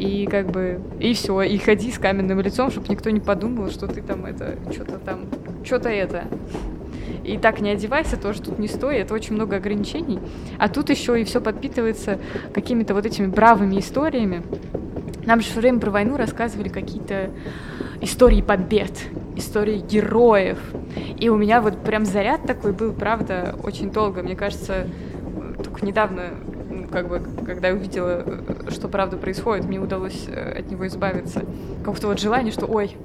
Speaker 2: и как бы и все, и ходи с каменным лицом, чтобы никто не подумал, что ты там это что-то там, что-то это. И так не одевайся, тоже тут не стой, это очень много ограничений. А тут еще и все подпитывается какими-то вот этими бравыми историями. Нам же все время про войну рассказывали какие-то истории побед, истории героев. И у меня вот прям заряд такой был, правда, очень долго. Мне кажется, только недавно, как бы, когда я увидела, э, что правда происходит, мне удалось э, от него избавиться. Как-то вот желание, что, ой,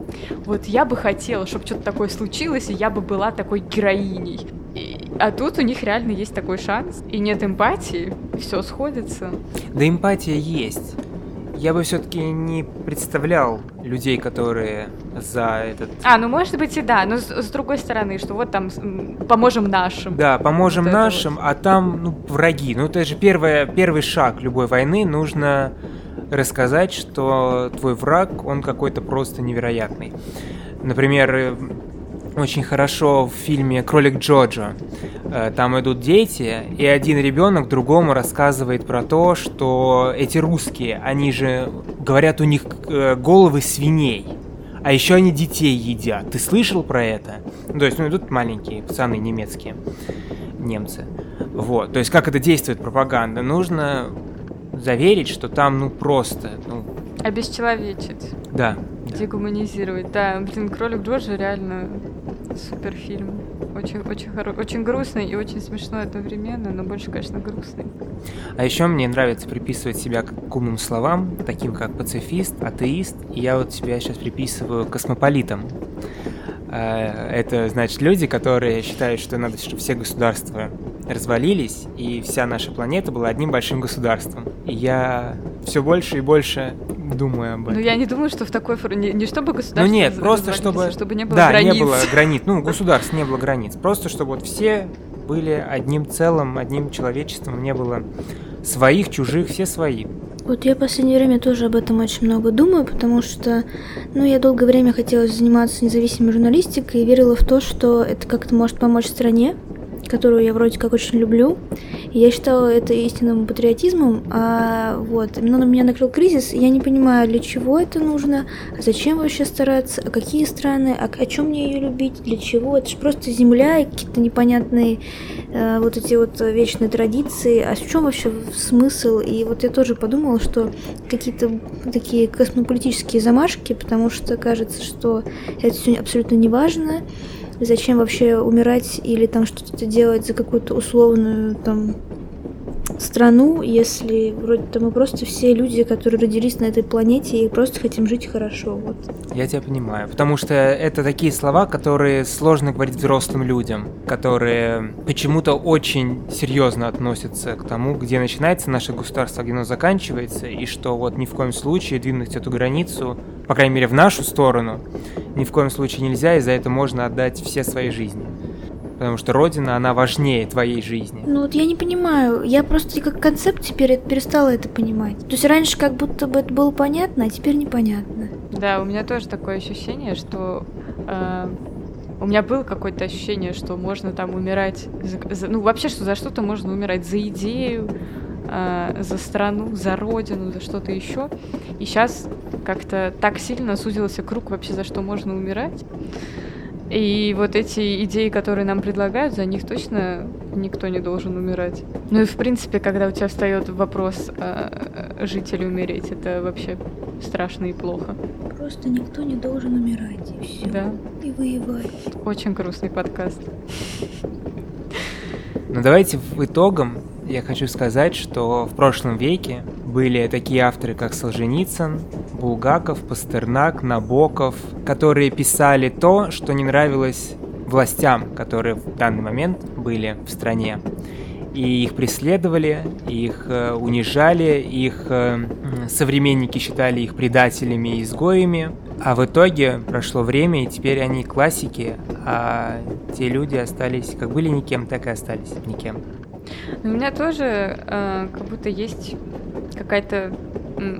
Speaker 2: вот я бы хотела, чтобы что-то такое случилось, и я бы была такой героиней. И- а тут у них реально есть такой шанс, и нет эмпатии, все сходится.
Speaker 1: Да эмпатия есть. Я бы все-таки не представлял людей, которые за этот...
Speaker 2: А, ну может быть и да, но с, с другой стороны, что вот там поможем нашим.
Speaker 1: Да, поможем
Speaker 2: Вот
Speaker 1: нашим, а там, ну, враги. Ну, это же первое, первый шаг любой войны. Нужно рассказать, что твой враг, он какой-то просто невероятный. Например, э, очень хорошо в фильме «Кролик Джоджо». Э, Там идут дети, и один ребенок другому рассказывает про то, что эти русские, они же, говорят, у них э, головы свиней. А еще они детей едят. Ты слышал про это? Ну, то есть, ну, идут маленькие пацаны немецкие, немцы. Вот. То есть, как это действует пропаганда? Нужно заверить, что там, ну, просто, ну,
Speaker 2: Обесчеловечить,
Speaker 1: да.
Speaker 2: Дегуманизировать. Да, блин, кролик Джорджи реально супер фильм. Очень, очень, хоро... очень грустный и очень смешной одновременно, но больше, конечно, грустный.
Speaker 1: А еще мне нравится приписывать себя к умным словам, таким как пацифист, атеист, и я вот себя сейчас приписываю космополитам. Э, Это значит люди, которые считают, что надо, чтобы все государства развалились, и вся наша планета была одним большим государством. И я все больше и больше думаю об этом.
Speaker 2: Но я не думаю, что в такой форме... Не, не чтобы государство
Speaker 1: Ну нет, просто
Speaker 2: развалилось,
Speaker 1: чтобы...
Speaker 2: а чтобы не было
Speaker 1: да,
Speaker 2: границ.
Speaker 1: не было границ. Ну, государств не было границ. Просто чтобы вот все были одним целым, одним человечеством, не было своих, чужих, все свои.
Speaker 3: Вот я в последнее время тоже об этом очень много думаю, потому что, ну, я долгое время хотела заниматься независимой журналистикой и верила в то, что это как-то может помочь стране, которую я вроде как очень люблю. Я считала это истинным патриотизмом, а вот, именно на меня накрыл кризис, я не понимаю, для чего это нужно, а зачем вообще стараться, а какие страны, а о чем мне ее любить, для чего, это же просто земля и какие-то непонятные э, вот эти вот вечные традиции, а в чем вообще смысл? И вот я тоже подумала, что какие-то такие космополитические замашки, потому что кажется, что это все абсолютно не важно, зачем вообще умирать или там что-то делать за какую-то условную там страну, если вроде-то мы просто все люди, которые родились на этой планете и просто хотим жить хорошо, вот.
Speaker 1: Я тебя понимаю. Потому что это такие слова, которые сложно говорить взрослым людям, которые почему-то очень серьезно относятся к тому, где начинается наше государство, где оно заканчивается, и что вот ни в коем случае двинуть эту границу, по крайней мере в нашу сторону, ни в коем случае нельзя, и за это можно отдать все свои жизни. Потому что родина, она важнее твоей жизни.
Speaker 3: Ну вот я не понимаю, я просто как концепт теперь перестала это понимать. То есть раньше как будто бы это было понятно, а теперь непонятно.
Speaker 2: Да, у меня тоже такое ощущение, что э, у меня было какое-то ощущение, что можно там умирать, за, за, ну вообще, что за что-то можно умирать, за идею, э, за страну, за родину, за что-то еще. И сейчас как-то так сильно сузился круг вообще, за что можно умирать. И вот эти идеи, которые нам предлагают, за них точно никто не должен умирать. Ну и в принципе, когда у тебя встает вопрос э, жить или умереть, это вообще страшно и плохо.
Speaker 3: Просто никто не должен умирать, и все.
Speaker 2: Да.
Speaker 3: И воевать.
Speaker 2: Очень грустный подкаст.
Speaker 1: Но давайте в итогом я хочу сказать, что в прошлом веке были такие авторы, как Солженицын, Булгаков, Пастернак, Набоков, которые писали то, что не нравилось властям, которые в данный момент были в стране. И их преследовали, их э, унижали, их э, современники считали их предателями и изгоями. А в итоге прошло время, и теперь они классики, а те люди остались, как были никем, так и остались никем.
Speaker 2: У меня тоже э, как будто есть какая-то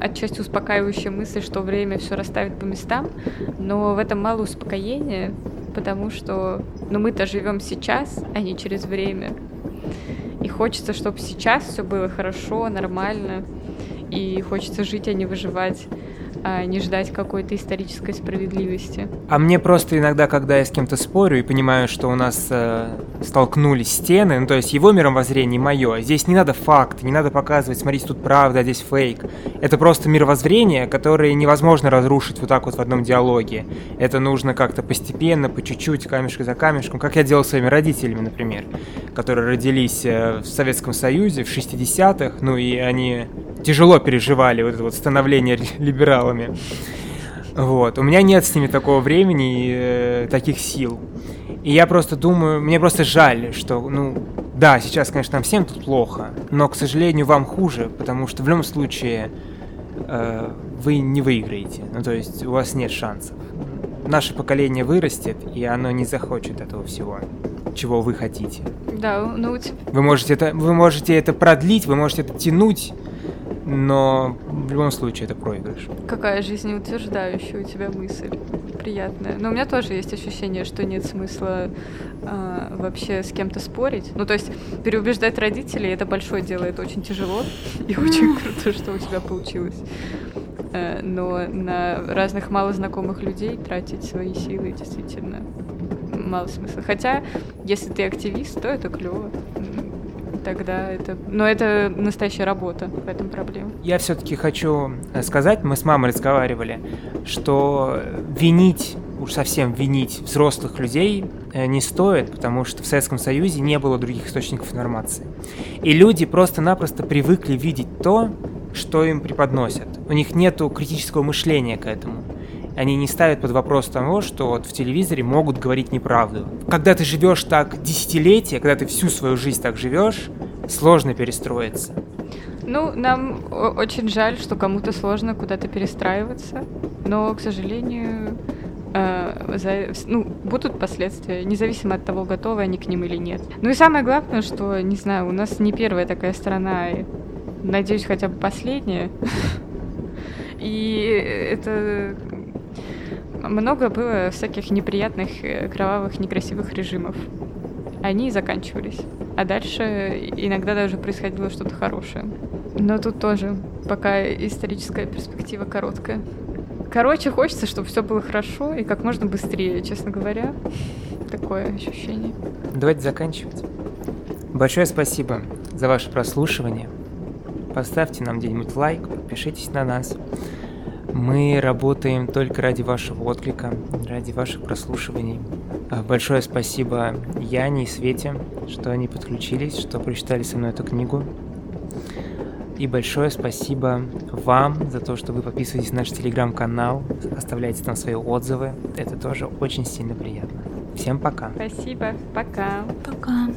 Speaker 2: отчасти успокаивающая мысль, что время все расставит по местам, но в этом мало успокоения, потому что ну, мы-то живем сейчас, а не через время. И хочется, чтобы сейчас все было хорошо, нормально, и хочется жить, а не выживать а не ждать какой-то исторической справедливости.
Speaker 1: А мне просто иногда, когда я с кем-то спорю и понимаю, что у нас э, столкнулись стены, ну то есть его мировоззрение и мое, здесь не надо факты, не надо показывать, смотрите, тут правда, а здесь фейк. Это просто мировоззрение, которое невозможно разрушить вот так вот в одном диалоге. Это нужно как-то постепенно, по чуть-чуть, камешка за камешком, как я делал своими родителями, например, которые родились э, в Советском Союзе в 60-х, ну и они тяжело переживали вот это вот становление либералами. Вот. У меня нет с ними такого времени и э, таких сил. И я просто думаю, мне просто жаль, что, ну, да, сейчас, конечно, нам всем тут плохо, но, к сожалению, вам хуже, потому что в любом случае э, вы не выиграете. Ну, то есть у вас нет шансов. Наше поколение вырастет, и оно не захочет этого всего, чего вы хотите.
Speaker 2: Да, ну...
Speaker 1: Вы можете это, вы можете это продлить, вы можете это тянуть, но в любом случае это проигрыш.
Speaker 2: Какая жизнеутверждающая у тебя мысль. Приятная. Но у меня тоже есть ощущение, что нет смысла э, вообще с кем-то спорить. Ну, то есть переубеждать родителей это большое дело, это очень тяжело. И очень круто, что у тебя получилось. Э, но на разных малознакомых людей тратить свои силы действительно мало смысла. Хотя, если ты активист, то это клево тогда это... Но это настоящая работа, в этом проблема.
Speaker 1: Я все-таки хочу э, сказать, мы с мамой разговаривали, что винить, уж совсем винить взрослых людей э, не стоит, потому что в Советском Союзе не было других источников информации. И люди просто-напросто привыкли видеть то, что им преподносят. У них нет критического мышления к этому они не ставят под вопрос того, что вот в телевизоре могут говорить неправду. Когда ты живешь так десятилетия, когда ты всю свою жизнь так живешь, сложно перестроиться.
Speaker 2: Ну, нам очень жаль, что кому-то сложно куда-то перестраиваться, но, к сожалению, э, за, ну, будут последствия, независимо от того, готовы они к ним или нет. Ну и самое главное, что, не знаю, у нас не первая такая страна, и, надеюсь, хотя бы последняя. И это много было всяких неприятных, э, кровавых, некрасивых режимов. Они заканчивались. А дальше иногда даже происходило что-то хорошее. Но тут тоже пока историческая перспектива короткая. Короче, хочется, чтобы все было хорошо и как можно быстрее, честно говоря. Такое ощущение.
Speaker 1: Давайте заканчивать. Большое спасибо за ваше прослушивание. Поставьте нам где-нибудь лайк, подпишитесь на нас. Мы работаем только ради вашего отклика, ради ваших прослушиваний. А, большое спасибо Яне и Свете, что они подключились, что прочитали со мной эту книгу. И большое спасибо вам за то, что вы подписываетесь на наш телеграм-канал, оставляете там свои отзывы. Это тоже очень сильно приятно. Всем пока.
Speaker 2: Спасибо. Пока.
Speaker 3: Пока.